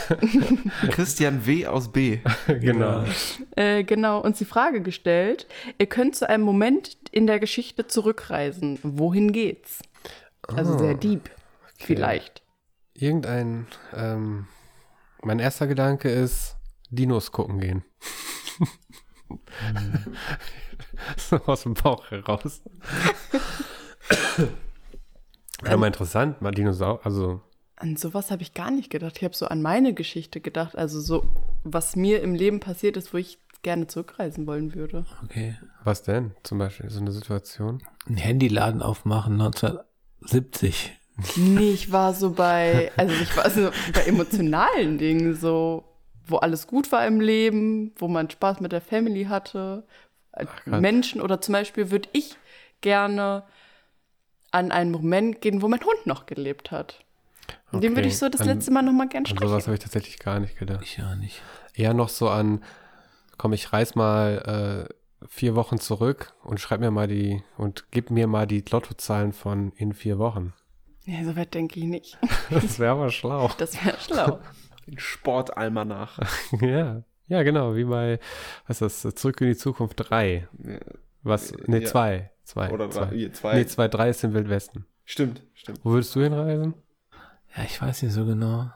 Christian W. aus B. genau. äh, genau, uns die Frage gestellt. Ihr könnt zu einem Moment in der Geschichte zurückreisen. Wohin geht's? Also Ah, sehr deep, vielleicht. Irgendein, ähm, mein erster Gedanke ist, Dinos gucken gehen. so aus dem Bauch heraus. Wäre mal interessant, mal Dinosaurier, also, An sowas habe ich gar nicht gedacht. Ich habe so an meine Geschichte gedacht. Also so, was mir im Leben passiert ist, wo ich gerne zurückreisen wollen würde. Okay. was denn? Zum Beispiel so eine Situation? Ein Handyladen aufmachen 1970. Nee, ich war so bei, also ich war so bei emotionalen Dingen, so, wo alles gut war im Leben, wo man Spaß mit der Family hatte, krass. Menschen oder zum Beispiel würde ich gerne an einen Moment gehen, wo mein Hund noch gelebt hat. Und dem Okay. würde ich so das An- letzte Mal noch mal gern An sowas habe ich tatsächlich gar nicht gedacht. Ich ja nicht. Eher noch so an, komm, ich reis mal äh, vier Wochen zurück und schreib mir mal die und gib mir mal die Lottozahlen von in vier Wochen. Nee, so weit denke ich nicht. Das wäre aber schlau. Das wäre schlau. Sportalmanach. ja. Ja, genau, wie bei, was ist das, Zurück in die Zukunft 3. Was, ne, Ja. 2. 2. Oder drei, hier, zwei. Nee, 2, 3 ist im Wildwesten. Stimmt, stimmt. Wo würdest du hinreisen? Ja, ich weiß nicht so genau.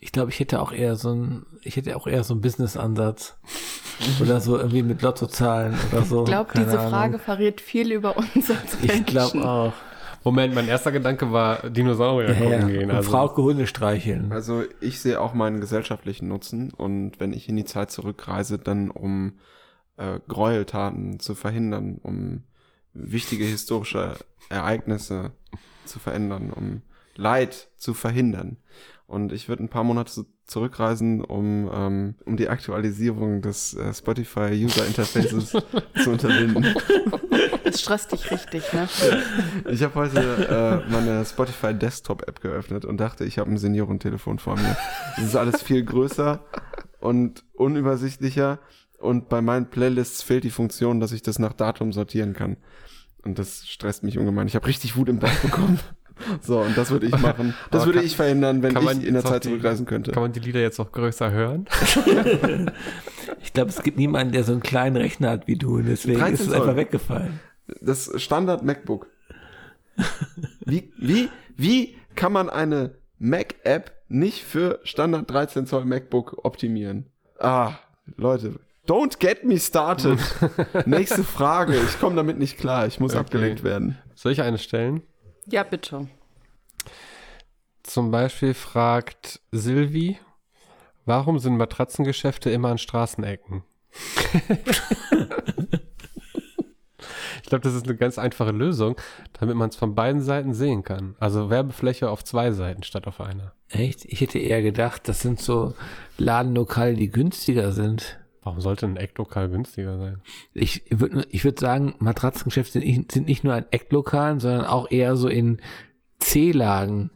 Ich glaube, ich hätte auch eher so ein, ich hätte auch eher so einen Business-Ansatz. oder so irgendwie mit Lottozahlen oder so. Ich glaube, diese Ahnung. Frage verrät viel über uns als Menschen. Ich glaube auch. Moment, mein erster Gedanke war Dinosaurier Ja, gucken ja. gehen. Also, Frauke Hunde streicheln. Also ich sehe auch meinen gesellschaftlichen Nutzen und wenn ich in die Zeit zurückreise, dann um äh, Gräueltaten zu verhindern, um wichtige historische Ereignisse zu verändern, um Leid zu verhindern. Und ich würde ein paar Monate zu- zurückreisen, um, ähm, um die Aktualisierung des äh, Spotify User Interfaces zu unterbinden. Das stresst dich richtig, ne? Ich habe heute äh, meine Spotify Desktop App geöffnet und dachte, ich habe ein Seniorentelefon vor mir. Es ist alles viel größer und unübersichtlicher und bei meinen Playlists fehlt die Funktion, dass ich das nach Datum sortieren kann. Und das stresst mich ungemein. Ich habe richtig Wut im Bauch bekommen. So, und das würde ich machen. Das Aber würde kann- ich verhindern, wenn ich in der Zeit die- zurückreisen könnte. Kann man die Lieder jetzt auch größer hören? Ich glaube, es gibt niemanden, der so einen kleinen Rechner hat wie du. Und deswegen 13 ist es einfach weggefallen. Das Standard MacBook. Wie, wie, wie kann man eine Mac-App nicht für Standard 13 Zoll MacBook optimieren. Ah, Leute, don't get me started. Nächste Frage. Ich komme damit nicht klar. Ich muss Okay. abgelenkt werden. Soll ich eine stellen? Ja, bitte. Zum Beispiel fragt Silvi, warum sind Matratzengeschäfte immer an Straßenecken? ich glaube, das ist eine ganz einfache Lösung, damit man es von beiden Seiten sehen kann. Also Werbefläche auf zwei Seiten statt auf einer. Echt? Ich hätte eher gedacht, das sind so Ladenlokale, die günstiger sind. Warum sollte ein Ecklokal günstiger sein? Ich würde ich würd sagen, Matratzengeschäfte sind nicht, sind nicht nur an Ecklokalen, sondern auch eher so in C-Lagen.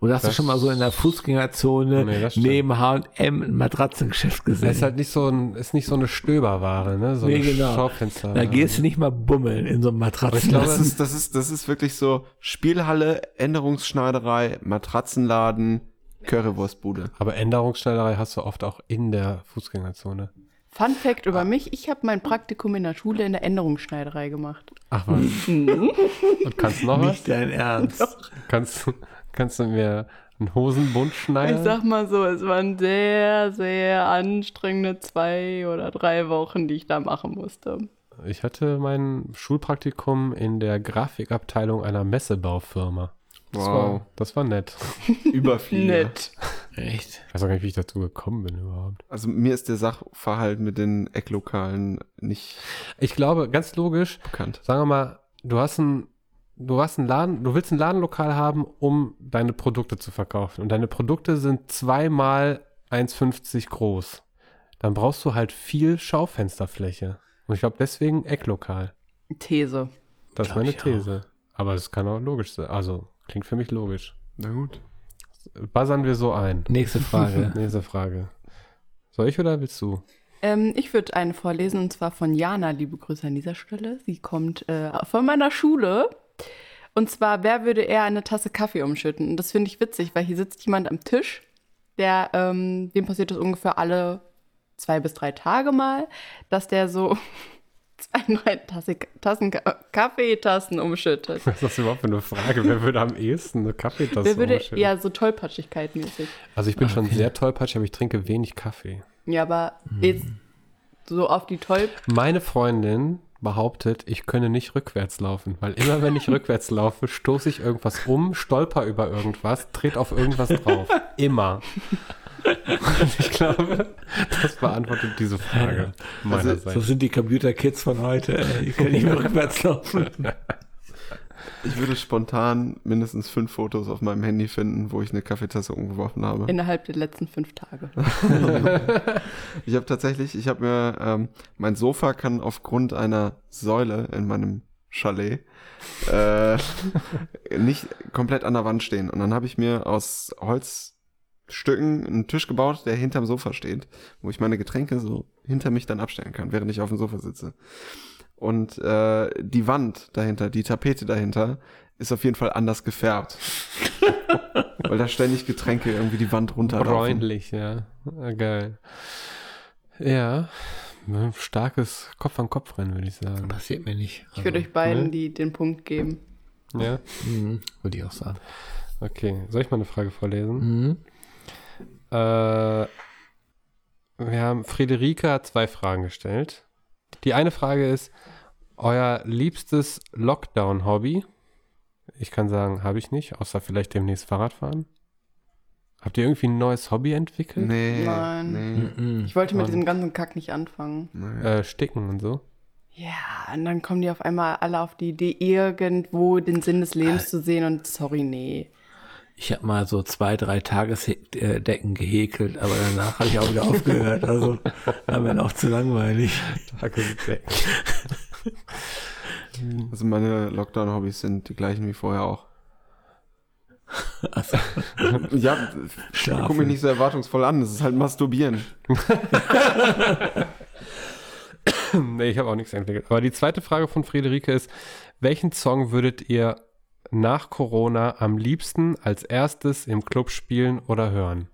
Oder hast Das- du schon mal so in der Fußgängerzone Nee, das neben H&M ein Matratzengeschäft gesehen? Es ist halt nicht so ein, ist nicht so eine Stöberware, ne? So Nee, genau. Schaufenster. da gehst du nicht mal bummeln in so einem Matratzenladen. Das ist, das ist, das ist wirklich so Spielhalle, Änderungsschneiderei, Matratzenladen, Currywurstbude. Aber Änderungsschneiderei hast du oft auch in der Fußgängerzone. Fun Fact über mich: Ich habe mein Praktikum in der Schule in der Änderungsschneiderei gemacht. Ach was. Und kannst noch was? nicht dein Ernst. Kannst, du- kannst du mir einen Hosenbund schneiden? Ich sag mal so, es waren sehr, sehr anstrengende zwei oder drei Wochen, die ich da machen musste. Ich hatte mein Schulpraktikum in der Grafikabteilung einer Messebaufirma. Das, Wow. war, das war nett. Überflieger. Nett. Echt? Ich weiß auch gar nicht, wie ich dazu gekommen bin überhaupt. Also mir ist der Sachverhalt mit den Ecklokalen nicht Ich glaube, ganz logisch, bekannt. sagen wir mal, du hast ein, du hast einen Laden, du willst ein Ladenlokal haben, um deine Produkte zu verkaufen. Und deine Produkte sind zweimal 1,50 groß. Dann brauchst du halt viel Schaufensterfläche. Und ich glaube, deswegen Ecklokal. These. Das ist meine ich auch. These. Aber es kann auch logisch sein. Also, klingt für mich logisch. Na gut. Buzzern wir so ein. Nächste Frage. Nächste Frage. Soll ich oder willst du? Ähm, ich würde eine vorlesen und zwar von Jana. Liebe Grüße an dieser Stelle. Sie kommt äh, von meiner Schule. Und zwar, wer würde eher eine Tasse Kaffee umschütten? Und das finde ich witzig, weil hier sitzt jemand am Tisch, der, ähm, dem passiert das ungefähr alle zwei bis drei Tage mal, dass der so zwei, drei Tasse, Tassen, Kaffeetassen umschüttet. Was ist das überhaupt für eine Frage? Wer würde am ehesten eine Kaffeetasse Wer würde umschütten? ja so Tollpatschigkeit mäßig. Also ich bin schon sehr tollpatschig, aber ich trinke wenig Kaffee. Ja, aber jetzt so auf die Toll. Meine Freundin behauptet, ich könne nicht rückwärts laufen, weil immer wenn ich rückwärts laufe, stoße ich irgendwas um, stolper über irgendwas, trete auf irgendwas drauf. Immer. Und ich glaube, das beantwortet diese Frage So meinerseits. sind die Computer-Kids von heute. ey. Die können nicht mehr rückwärts laufen. Ich würde spontan mindestens fünf Fotos auf meinem Handy finden, wo ich eine Kaffeetasse umgeworfen habe. Innerhalb der letzten fünf Tage. Ich habe tatsächlich, ich habe mir, ähm, mein Sofa kann aufgrund einer Säule in meinem Chalet äh, nicht komplett an der Wand stehen. Und dann habe ich mir aus Holzstücken einen Tisch gebaut, der hinterm Sofa steht, wo ich meine Getränke so hinter mich dann abstellen kann, während ich auf dem Sofa sitze. Und äh, die Wand dahinter, die Tapete dahinter, ist auf jeden Fall anders gefärbt. Weil da ständig Getränke irgendwie die Wand runterlaufen. Bräunlich, ja. Ah, Geil. Ja, starkes Kopf-an-Kopf-Rennen, würde ich sagen. Passiert mir nicht. Ich würde euch beiden ne? die, den Punkt geben. Ja, Mhm, würde ich auch sagen. okay. Soll ich mal eine Frage vorlesen? Mhm. Äh, wir haben Friederike hat zwei Fragen gestellt. Die eine Frage ist, euer liebstes Lockdown-Hobby? Ich kann sagen, habe ich nicht, außer vielleicht demnächst Fahrradfahren. Habt ihr irgendwie ein neues Hobby entwickelt? Nee, Nein. nee, Mhm. Ich wollte mit Und- diesem ganzen Kack nicht anfangen. nee. Äh, Sticken und so. Ja, und dann kommen die auf einmal alle auf die Idee, irgendwo den Sinn des Lebens zu sehen und sorry, nee. Ich habe mal so zwei, drei Tagesdecken gehäkelt, aber danach habe ich auch wieder aufgehört. Also war mir dann auch zu langweilig. Also meine Lockdown-Hobbys sind die gleichen wie vorher auch. Also, Ja, Schlafen. guck mich nicht so erwartungsvoll an. Das ist halt Masturbieren. nee, ich habe auch nichts entwickelt. Aber die zweite Frage von Friederike ist, welchen Song würdet ihr nach Corona am liebsten als erstes im Club spielen oder hören?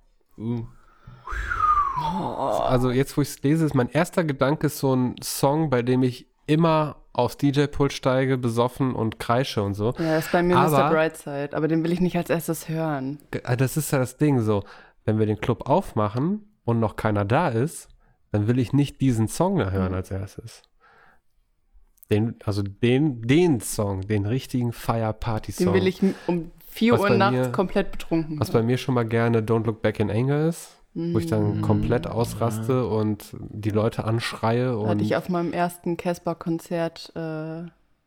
Also jetzt, wo ich es lese, ist mein erster Gedanke ist so ein Song, bei dem ich immer aufs DJ-Pult steige, besoffen und kreische und so. Ja, das ist bei mir Aber- Mr. Brightside, aber den will ich nicht als erstes hören. Äh, Das ist ja das Ding so. Wenn wir den Club aufmachen und noch keiner da ist, dann will ich nicht diesen Song hören als erstes. Den, also den, den Song, den richtigen Fire-Party-Song. Den will ich um 4 Was Uhr nachts mir- komplett betrunken Was bei mir schon mal gerne Don't Look Back in Anger ist, wo ich dann Mhm. komplett ausraste und die Leute anschreie Da hatte und ich auf meinem ersten Casper-Konzert, äh,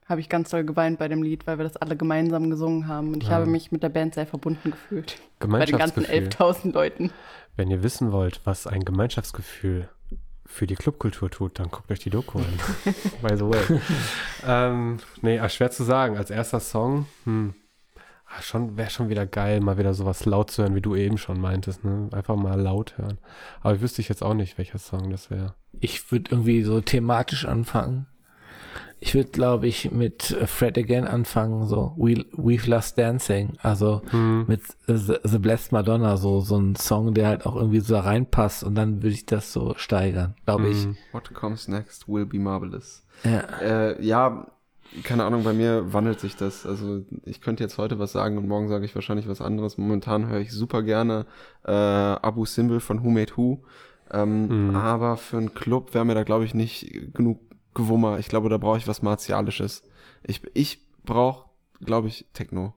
habe ich ganz doll geweint bei dem Lied, weil wir das alle gemeinsam gesungen haben. Und ich Ja. habe mich mit der Band sehr verbunden gefühlt. Bei den ganzen Gemeinschaftsgefühl. 11.000 Leuten. Wenn ihr wissen wollt, was ein Gemeinschaftsgefühl für die Clubkultur tut, dann guckt euch die Doku an. By the way. ähm, nee, ah, schwer zu sagen. Als erster Song, hm, ah, schon wäre schon wieder geil, mal wieder sowas laut zu hören, wie du eben schon meintest. Ne? Einfach mal laut hören. Aber wüsste ich jetzt auch nicht, welcher Song das wäre. Ich würde irgendwie so thematisch anfangen. Ich würde, glaube ich, mit äh, Fred Again anfangen, so We, We've Lost Dancing, also Hm. mit äh, The, The Blessed Madonna, so, so ein Song, der halt auch irgendwie so da reinpasst und dann würde ich das so steigern, glaube ich. Hm. What comes next will be marvelous. Ja. Äh, ja, keine Ahnung, bei mir wandelt sich das. Also ich könnte jetzt heute was sagen und morgen sage ich wahrscheinlich was anderes. Momentan höre ich super gerne äh, Abu Simbel von Who Made Who. Ähm, Mhm. Aber für einen Club wäre mir da, glaube ich, nicht genug Gewummer. Ich glaube, da brauche ich was Martialisches. Ich, ich brauche, glaube ich, Techno.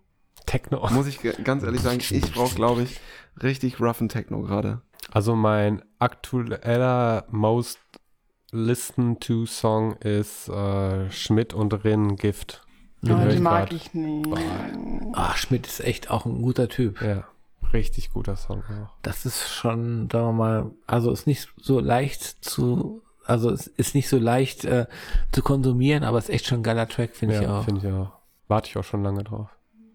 Techno. Muss ich ganz ehrlich sagen, ich brauche, glaube ich, richtig roughen Techno gerade. Also mein aktueller Most Listen to Song ist äh, Schmidt und Rin Gift. Den Oh, ich mag grad. ich nicht. Ah, Schmidt ist echt auch ein guter Typ. Ja, richtig guter Song auch. Das ist schon, sagen wir mal, also ist nicht so leicht zu, also es ist nicht so leicht äh, zu konsumieren, aber ist echt schon ein geiler Track, finde ich ja, auch. finde ich auch. Warte ich auch schon lange drauf.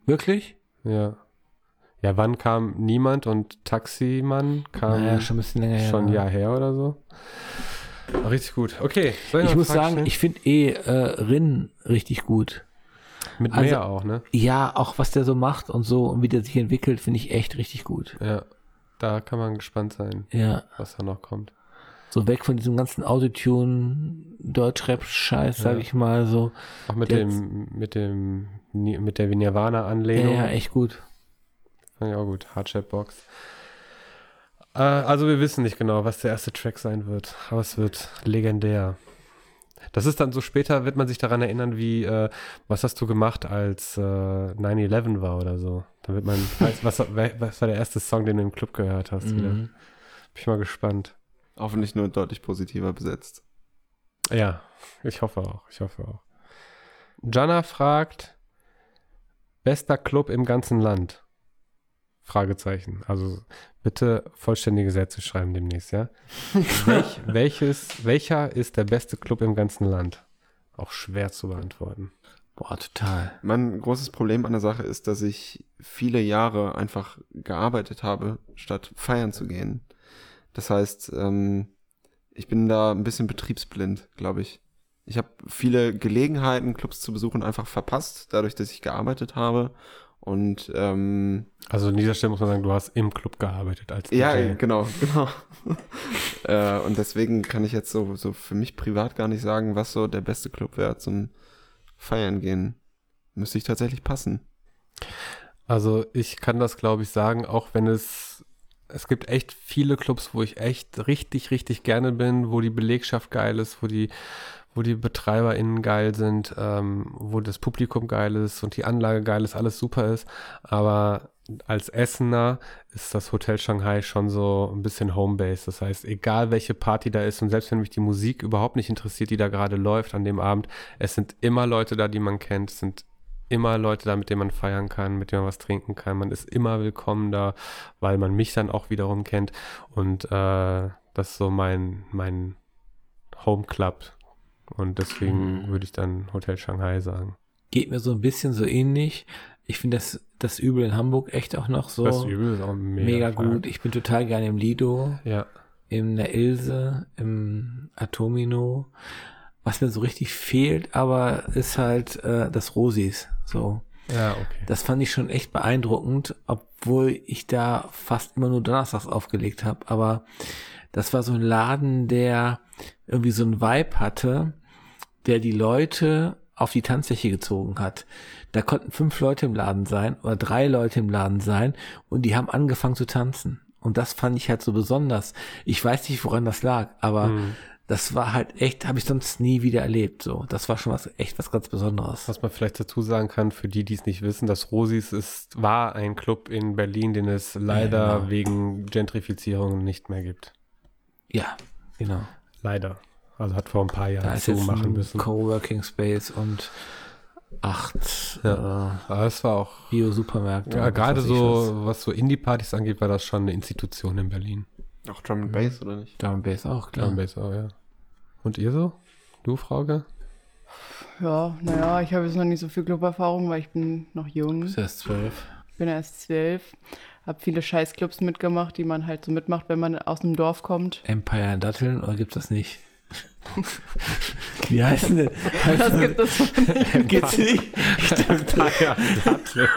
Wirklich? Ja. Ja, wann kam Niemand und Taximann kam naja, schon ein bisschen länger her. schon ein ne? Jahr her oder so. Richtig gut. Okay. Ich noch muss sagen, stellen? ich finde eh äh, Rin richtig gut. mit also- mehr auch, ne? Ja, auch was der so macht und so und wie der sich entwickelt, finde ich echt richtig gut. Ja. Da kann man gespannt sein, Ja, was da noch kommt. So weg von diesem ganzen Autotune, Deutschrap-Scheiß, sag Ja. ich mal so. Auch mit Der dem, mit dem, mit der Nirvana Ja, ja, echt gut. Fand ich auch gut. Hardship Box. Äh, also wir wissen nicht genau, was der erste Track sein wird, aber es wird legendär. Das ist dann so später, wird man sich daran erinnern, wie, äh, was hast du gemacht, als äh, 9-11 war oder so. Dann wird man, was, was war der erste Song, den du im Club gehört hast? Wieder. Bin Mhm. ich mal gespannt. Hoffentlich nur deutlich positiver besetzt. Ja, ich hoffe auch, ich hoffe auch. Jana fragt, bester Club im ganzen Land? Fragezeichen. Also bitte vollständige Sätze schreiben demnächst, ja? Welch, welches, welcher ist der beste Club im ganzen Land? Auch schwer zu beantworten. Boah, total. Mein großes Problem an der Sache ist, dass ich viele Jahre einfach gearbeitet habe, statt feiern zu gehen. Das heißt, ähm, ich bin da ein bisschen betriebsblind, glaube ich. Ich habe viele Gelegenheiten, Clubs zu besuchen, einfach verpasst, dadurch, dass ich gearbeitet habe. Und ähm, Also an dieser Stelle muss man sagen, du hast im Club gearbeitet als DJ. ja, genau, genau. äh, und deswegen kann ich jetzt so, so für mich privat gar nicht sagen, was so der beste Club wäre zum Feiern gehen. Müsste ich tatsächlich passen. Also ich kann das, glaube ich, sagen, auch wenn es, es gibt echt viele Clubs, wo ich echt richtig, richtig gerne bin, wo die Belegschaft geil ist, wo die, wo die BetreiberInnen geil sind, ähm, wo das Publikum geil ist und die Anlage geil ist, alles super ist. Aber als Essener ist das Hotel Shanghai schon so ein bisschen Homebase. Das heißt, egal welche Party da ist und selbst wenn mich die Musik überhaupt nicht interessiert, die da gerade läuft an dem Abend, es sind immer Leute da, die man kennt, es sind immer Leute da, mit denen man feiern kann, mit denen man was trinken kann. Man ist immer willkommen da, weil man mich dann auch wiederum kennt. Und äh, das ist so mein, mein Home Club. Und deswegen Mhm. würde ich dann Hotel Shanghai sagen. Geht mir so ein bisschen so ähnlich. Ich finde das, das Übel in Hamburg echt auch noch so das Übel ist auch mega, mega, gut. Ich bin total gerne im Lido, Ja. in der Ilse, im Atomino. Was mir so richtig fehlt, aber ist halt äh, das Rosis. So. Ja, okay. Das fand ich schon echt beeindruckend, obwohl ich da fast immer nur donnerstags aufgelegt habe. Aber das war so ein Laden, der irgendwie so ein Vibe hatte, der die Leute auf die Tanzfläche gezogen hat. Da konnten fünf Leute im Laden sein oder drei Leute im Laden sein und die haben angefangen zu tanzen. Und das fand ich halt so besonders. Ich weiß nicht, woran das lag, aber Mhm. Das war halt echt, habe ich sonst nie wieder erlebt. So, das war schon was echt was ganz Besonderes. Was man vielleicht dazu sagen kann, für die, die es nicht wissen, das Rosis ist, war ein Club in Berlin, den es leider genau. wegen Gentrifizierung nicht mehr gibt. Ja, genau. Leider. Also hat vor ein paar Da Jahren ist jetzt zumachen ein müssen. Coworking Space und acht Ja. Aber es war auch, äh, Bio-Supermärkte. ja, gerade so, was so Indie-Partys angeht, war das schon eine Institution in Berlin. Auch Drum and Bass, oder nicht? Drum and Bass auch, klar. Drum Bass auch, ja. Und ihr so? Du, Frauke? Ja, naja, ich habe jetzt noch nicht so viel Club-Erfahrung, weil ich bin noch jung. Ist erst zwölf. Ich bin erst zwölf. Habe viele Scheißclubs mitgemacht, die man halt so mitmacht, wenn man aus einem Dorf kommt. Empire Datteln oder gibt's das nicht? Wie heißen denn? Das gibt es nicht. Gibt's nicht? ja,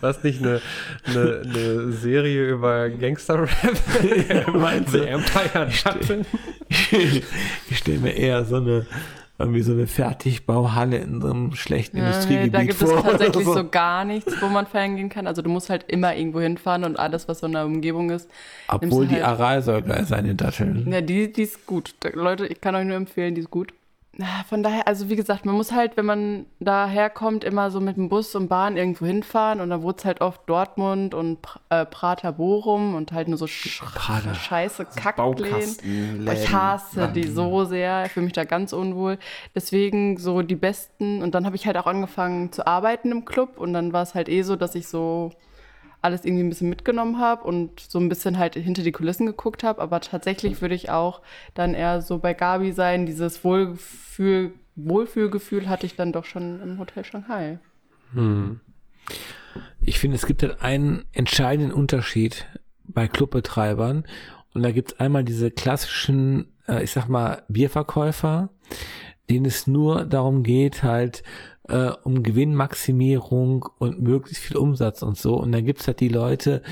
Was nicht eine, eine, eine Serie über Gangster-Rap? Meinst The du? Empire? Ich stelle mir eher so eine irgendwie so eine Fertigbauhalle in so einem schlechten Ja, nee, Industriegebiet da gibt vor. es tatsächlich oder so gar nichts, wo man feiern gehen kann. Also du musst halt immer irgendwo hinfahren und alles, was so in der Umgebung ist. Obwohl die halt- Aral soll geil sein in Datteln. Ja, die, die ist gut. Da, Leute, ich kann euch nur empfehlen, die ist gut. Na, Von daher, also wie gesagt, man muss halt, wenn man daherkommt, immer so mit dem Bus und Bahn irgendwo hinfahren und dann wurde es halt oft Dortmund und Pr- äh, Prater Bochum und halt nur so sch Prater. scheiße Kackläden. Ich hasse die so sehr, ich fühle mich da ganz unwohl. Deswegen so die besten. Und dann habe ich halt auch angefangen zu arbeiten im Club und dann war es halt eh so, dass ich so alles irgendwie ein bisschen mitgenommen habe und so ein bisschen halt hinter die Kulissen geguckt habe. Aber tatsächlich würde ich auch dann eher so bei Gabi sein. Dieses Wohlgefühl, Wohlfühlgefühl hatte ich dann doch schon im Hotel Shanghai. Ich finde, es gibt halt einen entscheidenden Unterschied bei Clubbetreibern. Und da gibt es einmal diese klassischen, äh, ich sag mal, Bierverkäufer, denen es nur darum geht, halt äh, um Gewinnmaximierung und möglichst viel Umsatz und so. Und dann gibt's halt die Leute,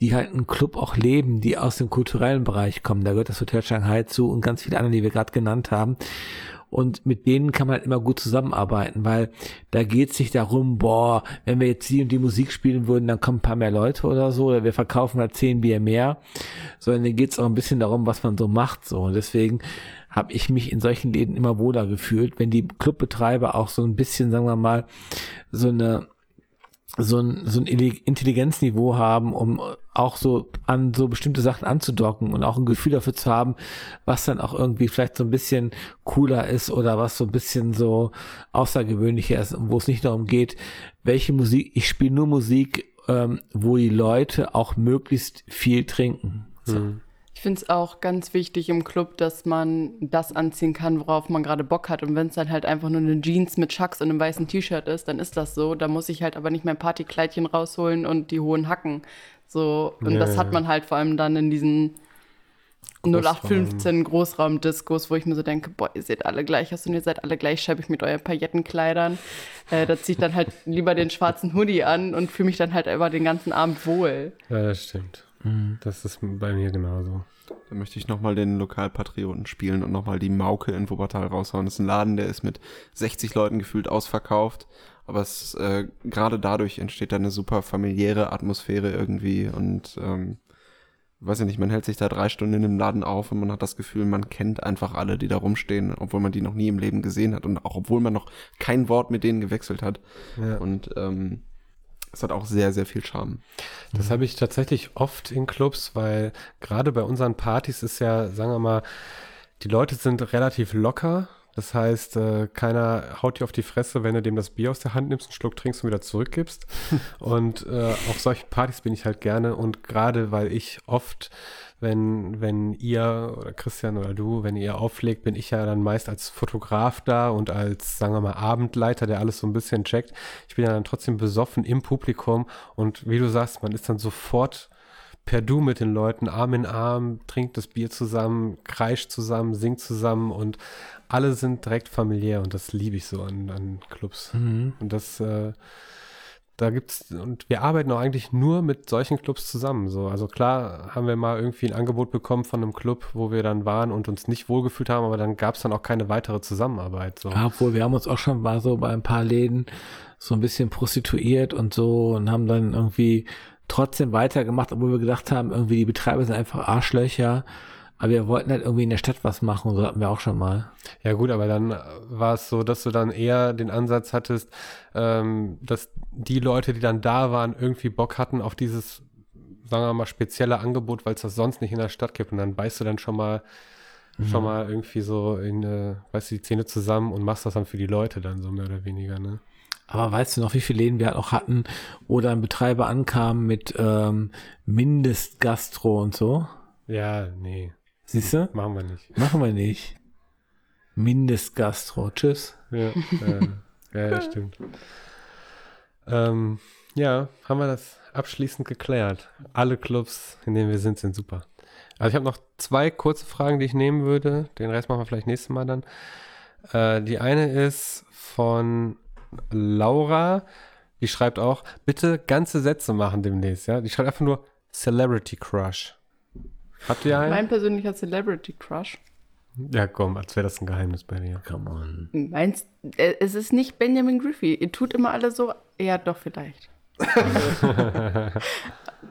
die halt einen Club auch leben, die aus dem kulturellen Bereich kommen. Da gehört das Hotel Shanghai zu und ganz viele andere, die wir gerade genannt haben. Und mit denen kann man halt immer gut zusammenarbeiten, weil da geht es nicht darum, boah, wenn wir jetzt die und die Musik spielen würden, dann kommen ein paar mehr Leute oder so, oder wir verkaufen halt zehn Bier mehr, sondern da geht es auch ein bisschen darum, was man so macht. So. Und deswegen habe ich mich in solchen Läden immer wohler gefühlt, wenn die Clubbetreiber auch so ein bisschen, sagen wir mal, so eine so ein, so ein Intelligenzniveau haben, um auch so an so bestimmte Sachen anzudocken und auch ein Gefühl dafür zu haben, was dann auch irgendwie vielleicht so ein bisschen cooler ist oder was so ein bisschen so außergewöhnlicher ist, wo es nicht darum geht, welche Musik, ich spiele nur Musik, ähm, wo die Leute auch möglichst viel trinken. So. Ich finde es auch ganz wichtig im Club, dass man das anziehen kann, worauf man gerade Bock hat. Und wenn es dann halt einfach nur eine Jeans mit Chucks und einem weißen T-Shirt ist, dann ist das so. Da muss ich halt aber nicht mein Partykleidchen rausholen und die hohen Hacken. So, und Ja, das ja. hat man halt vor allem dann in diesen 0815 Großraumdiskos, wo ich mir so denke, boah, ihr seht alle gleich aus und ihr seid alle gleich scheibig mit euren Paillettenkleidern. Äh, da ziehe ich dann halt lieber den schwarzen Hoodie an und fühle mich dann halt über den ganzen Abend wohl. Ja, das stimmt. Das ist bei mir genauso. Da möchte ich nochmal den Lokalpatrioten spielen und nochmal die Mauke in Wuppertal raushauen. Das ist ein Laden, der ist mit 60 Leuten gefühlt ausverkauft. Aber es äh, gerade dadurch entsteht da eine super familiäre Atmosphäre irgendwie und ähm, weiß ich nicht, man hält sich da drei Stunden in dem Laden auf und man hat das Gefühl, man kennt einfach alle, die da rumstehen, obwohl man die noch nie im Leben gesehen hat und auch obwohl man noch kein Wort mit denen gewechselt hat. Ja. Und ähm, es hat auch sehr, sehr viel Charme. Das habe ich tatsächlich oft in Clubs, weil gerade bei unseren Partys ist ja, sagen wir mal, die Leute sind relativ locker. Das heißt, äh, keiner haut dir auf die Fresse, wenn du dem das Bier aus der Hand nimmst, einen Schluck trinkst und wieder zurückgibst. und äh, auf solchen Partys bin ich halt gerne. Und gerade weil ich oft, wenn, wenn ihr oder Christian oder du, wenn ihr auflegt, bin ich ja dann meist als Fotograf da und als, sagen wir mal, Abendleiter, der alles so ein bisschen checkt. Ich bin ja dann trotzdem besoffen im Publikum und wie du sagst, man ist dann sofort per Du mit den Leuten, Arm in Arm, trinkt das Bier zusammen, kreischt zusammen, singt zusammen und alle sind direkt familiär und das liebe ich so an, an Clubs. Und das, äh, da gibt's, und wir arbeiten auch eigentlich nur mit solchen Clubs zusammen. So. Also klar haben wir mal irgendwie ein Angebot bekommen von einem Club, wo wir dann waren und uns nicht wohlgefühlt haben, aber dann gab es dann auch keine weitere Zusammenarbeit. So. Ja, obwohl wir haben uns auch schon mal so bei ein paar Läden so ein bisschen prostituiert und so und haben dann irgendwie trotzdem weitergemacht, obwohl wir gedacht haben, irgendwie die Betreiber sind einfach Arschlöcher. Aber wir wollten halt irgendwie in der Stadt was machen, so hatten wir auch schon mal. Ja gut, aber dann war es so, dass du dann eher den Ansatz hattest, ähm, dass die Leute, die dann da waren, irgendwie Bock hatten auf dieses, sagen wir mal, spezielle Angebot, weil es das sonst nicht in der Stadt gibt. Und dann beißt du dann schon mal, schon mal irgendwie so in, äh, weißt du, die Zähne zusammen und machst das dann für die Leute dann so mehr oder weniger, ne? Aber weißt du noch, wie viele Läden wir halt auch hatten, wo dann Betreiber ankamen mit ähm, Mindestgastro und so? Ja, nee, Siehst du? machen wir nicht. Machen wir nicht. Mindestgastro. Tschüss. Ja, ja, ja, ja stimmt. Ähm, ja, haben wir das abschließend geklärt. Alle Clubs, in denen wir sind, sind super. Also ich habe noch zwei kurze Fragen, die ich nehmen würde. Den Rest machen wir vielleicht nächstes Mal dann. Äh, die eine ist von Laura. Die schreibt auch, bitte ganze Sätze machen demnächst. Ja, die schreibt einfach nur Celebrity Crush. Habt ihr einen? Mein persönlicher Celebrity Crush. ja, komm, als wäre das ein Geheimnis bei dir. Come on. Meinst äh, es ist nicht Benjamin Griffey. Ihr tut immer alle so. Ja, doch, vielleicht.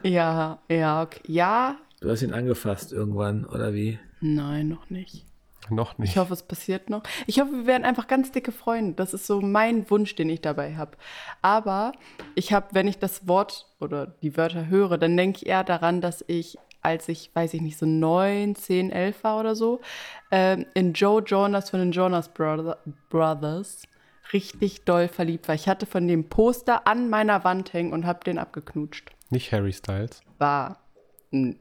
ja, ja, okay. Ja, Du hast ihn angefasst irgendwann, oder wie? nein, noch nicht. Noch nicht. Ich hoffe, es passiert noch. Ich hoffe, wir werden einfach ganz dicke Freunde. Das ist so mein Wunsch, den ich dabei habe. Aber ich habe, wenn ich das Wort oder die Wörter höre, dann denke ich eher daran, dass ich, als ich, weiß ich nicht, so neun, zehn, elf war oder so, ähm, in Joe Jonas von den Jonas Brother, Brothers richtig doll verliebt war. Ich hatte von dem Poster an meiner Wand hängen und habe den abgeknutscht. Nicht Harry Styles. War mm,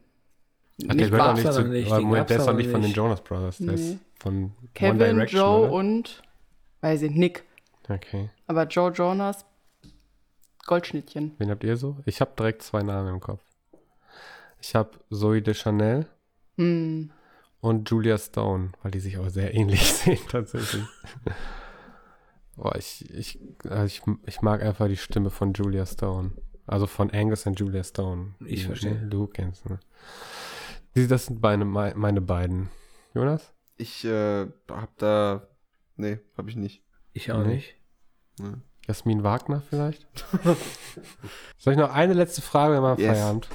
Ach, der nicht gehört auch nicht zu. Moment, der ist doch nicht von den. Jonas Brothers. Der Nee. ist von One Kevin, Direction. Joe oder? und, weiß ich, Nick. Okay. Aber Joe Jonas, Goldschnittchen. Wen habt ihr so? Ich habe direkt zwei Namen im Kopf. Ich habe Zoe de Chanel Hm. und Julia Stone, weil die sich auch sehr ähnlich sehen tatsächlich. Boah, ich, ich, also ich, ich mag einfach die Stimme von Julia Stone. Also von Angus und Julia Stone. Ich verstehe. ne, Du kennst, ne? Die, das sind meine, mei- meine beiden. Jonas? Ich äh, hab da. Nee, hab ich nicht. Ich auch Nee. nicht. Jasmin Wagner vielleicht? Soll ich noch eine letzte Frage, wenn wir Yes. Feierabend?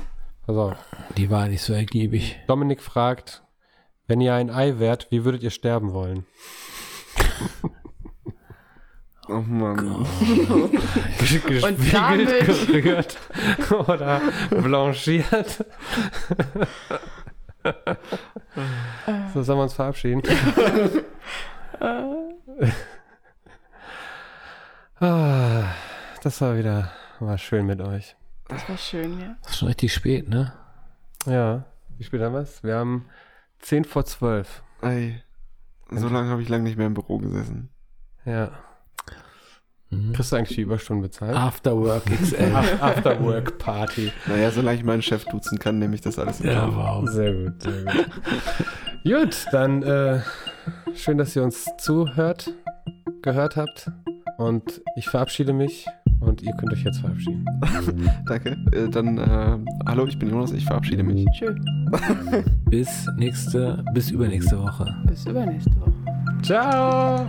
Pass auf. Die war nicht so ergiebig. Dominik fragt, wenn ihr ein Ei wärt, wie würdet ihr sterben wollen? Oh Mann. Damit- gerührt oder blanchiert. so sollen wir uns verabschieden. ah, das war wieder war schön mit euch. Das war schön, ja. Das ist schon richtig spät, ne? Ja, wie spät haben wir es? Wir haben 10 vor 12. Ey. So lange habe ich lange nicht mehr im Büro gesessen. Ja. Mhm. Kriegst du eigentlich die Überstunden bezahlt? After Work XL. After Work Party. Naja, solange ich meinen Chef duzen kann, nehme ich das alles in ja, wow. Sehr gut, sehr gut. gut, dann äh, schön, dass ihr uns zuhört, gehört habt. Und ich verabschiede mich und ihr könnt euch jetzt verabschieden. Danke. Äh, dann, äh, hallo, ich bin Jonas, ich verabschiede mich. Tschö. Bis nächste, bis übernächste Woche. Bis übernächste Woche. Ciao!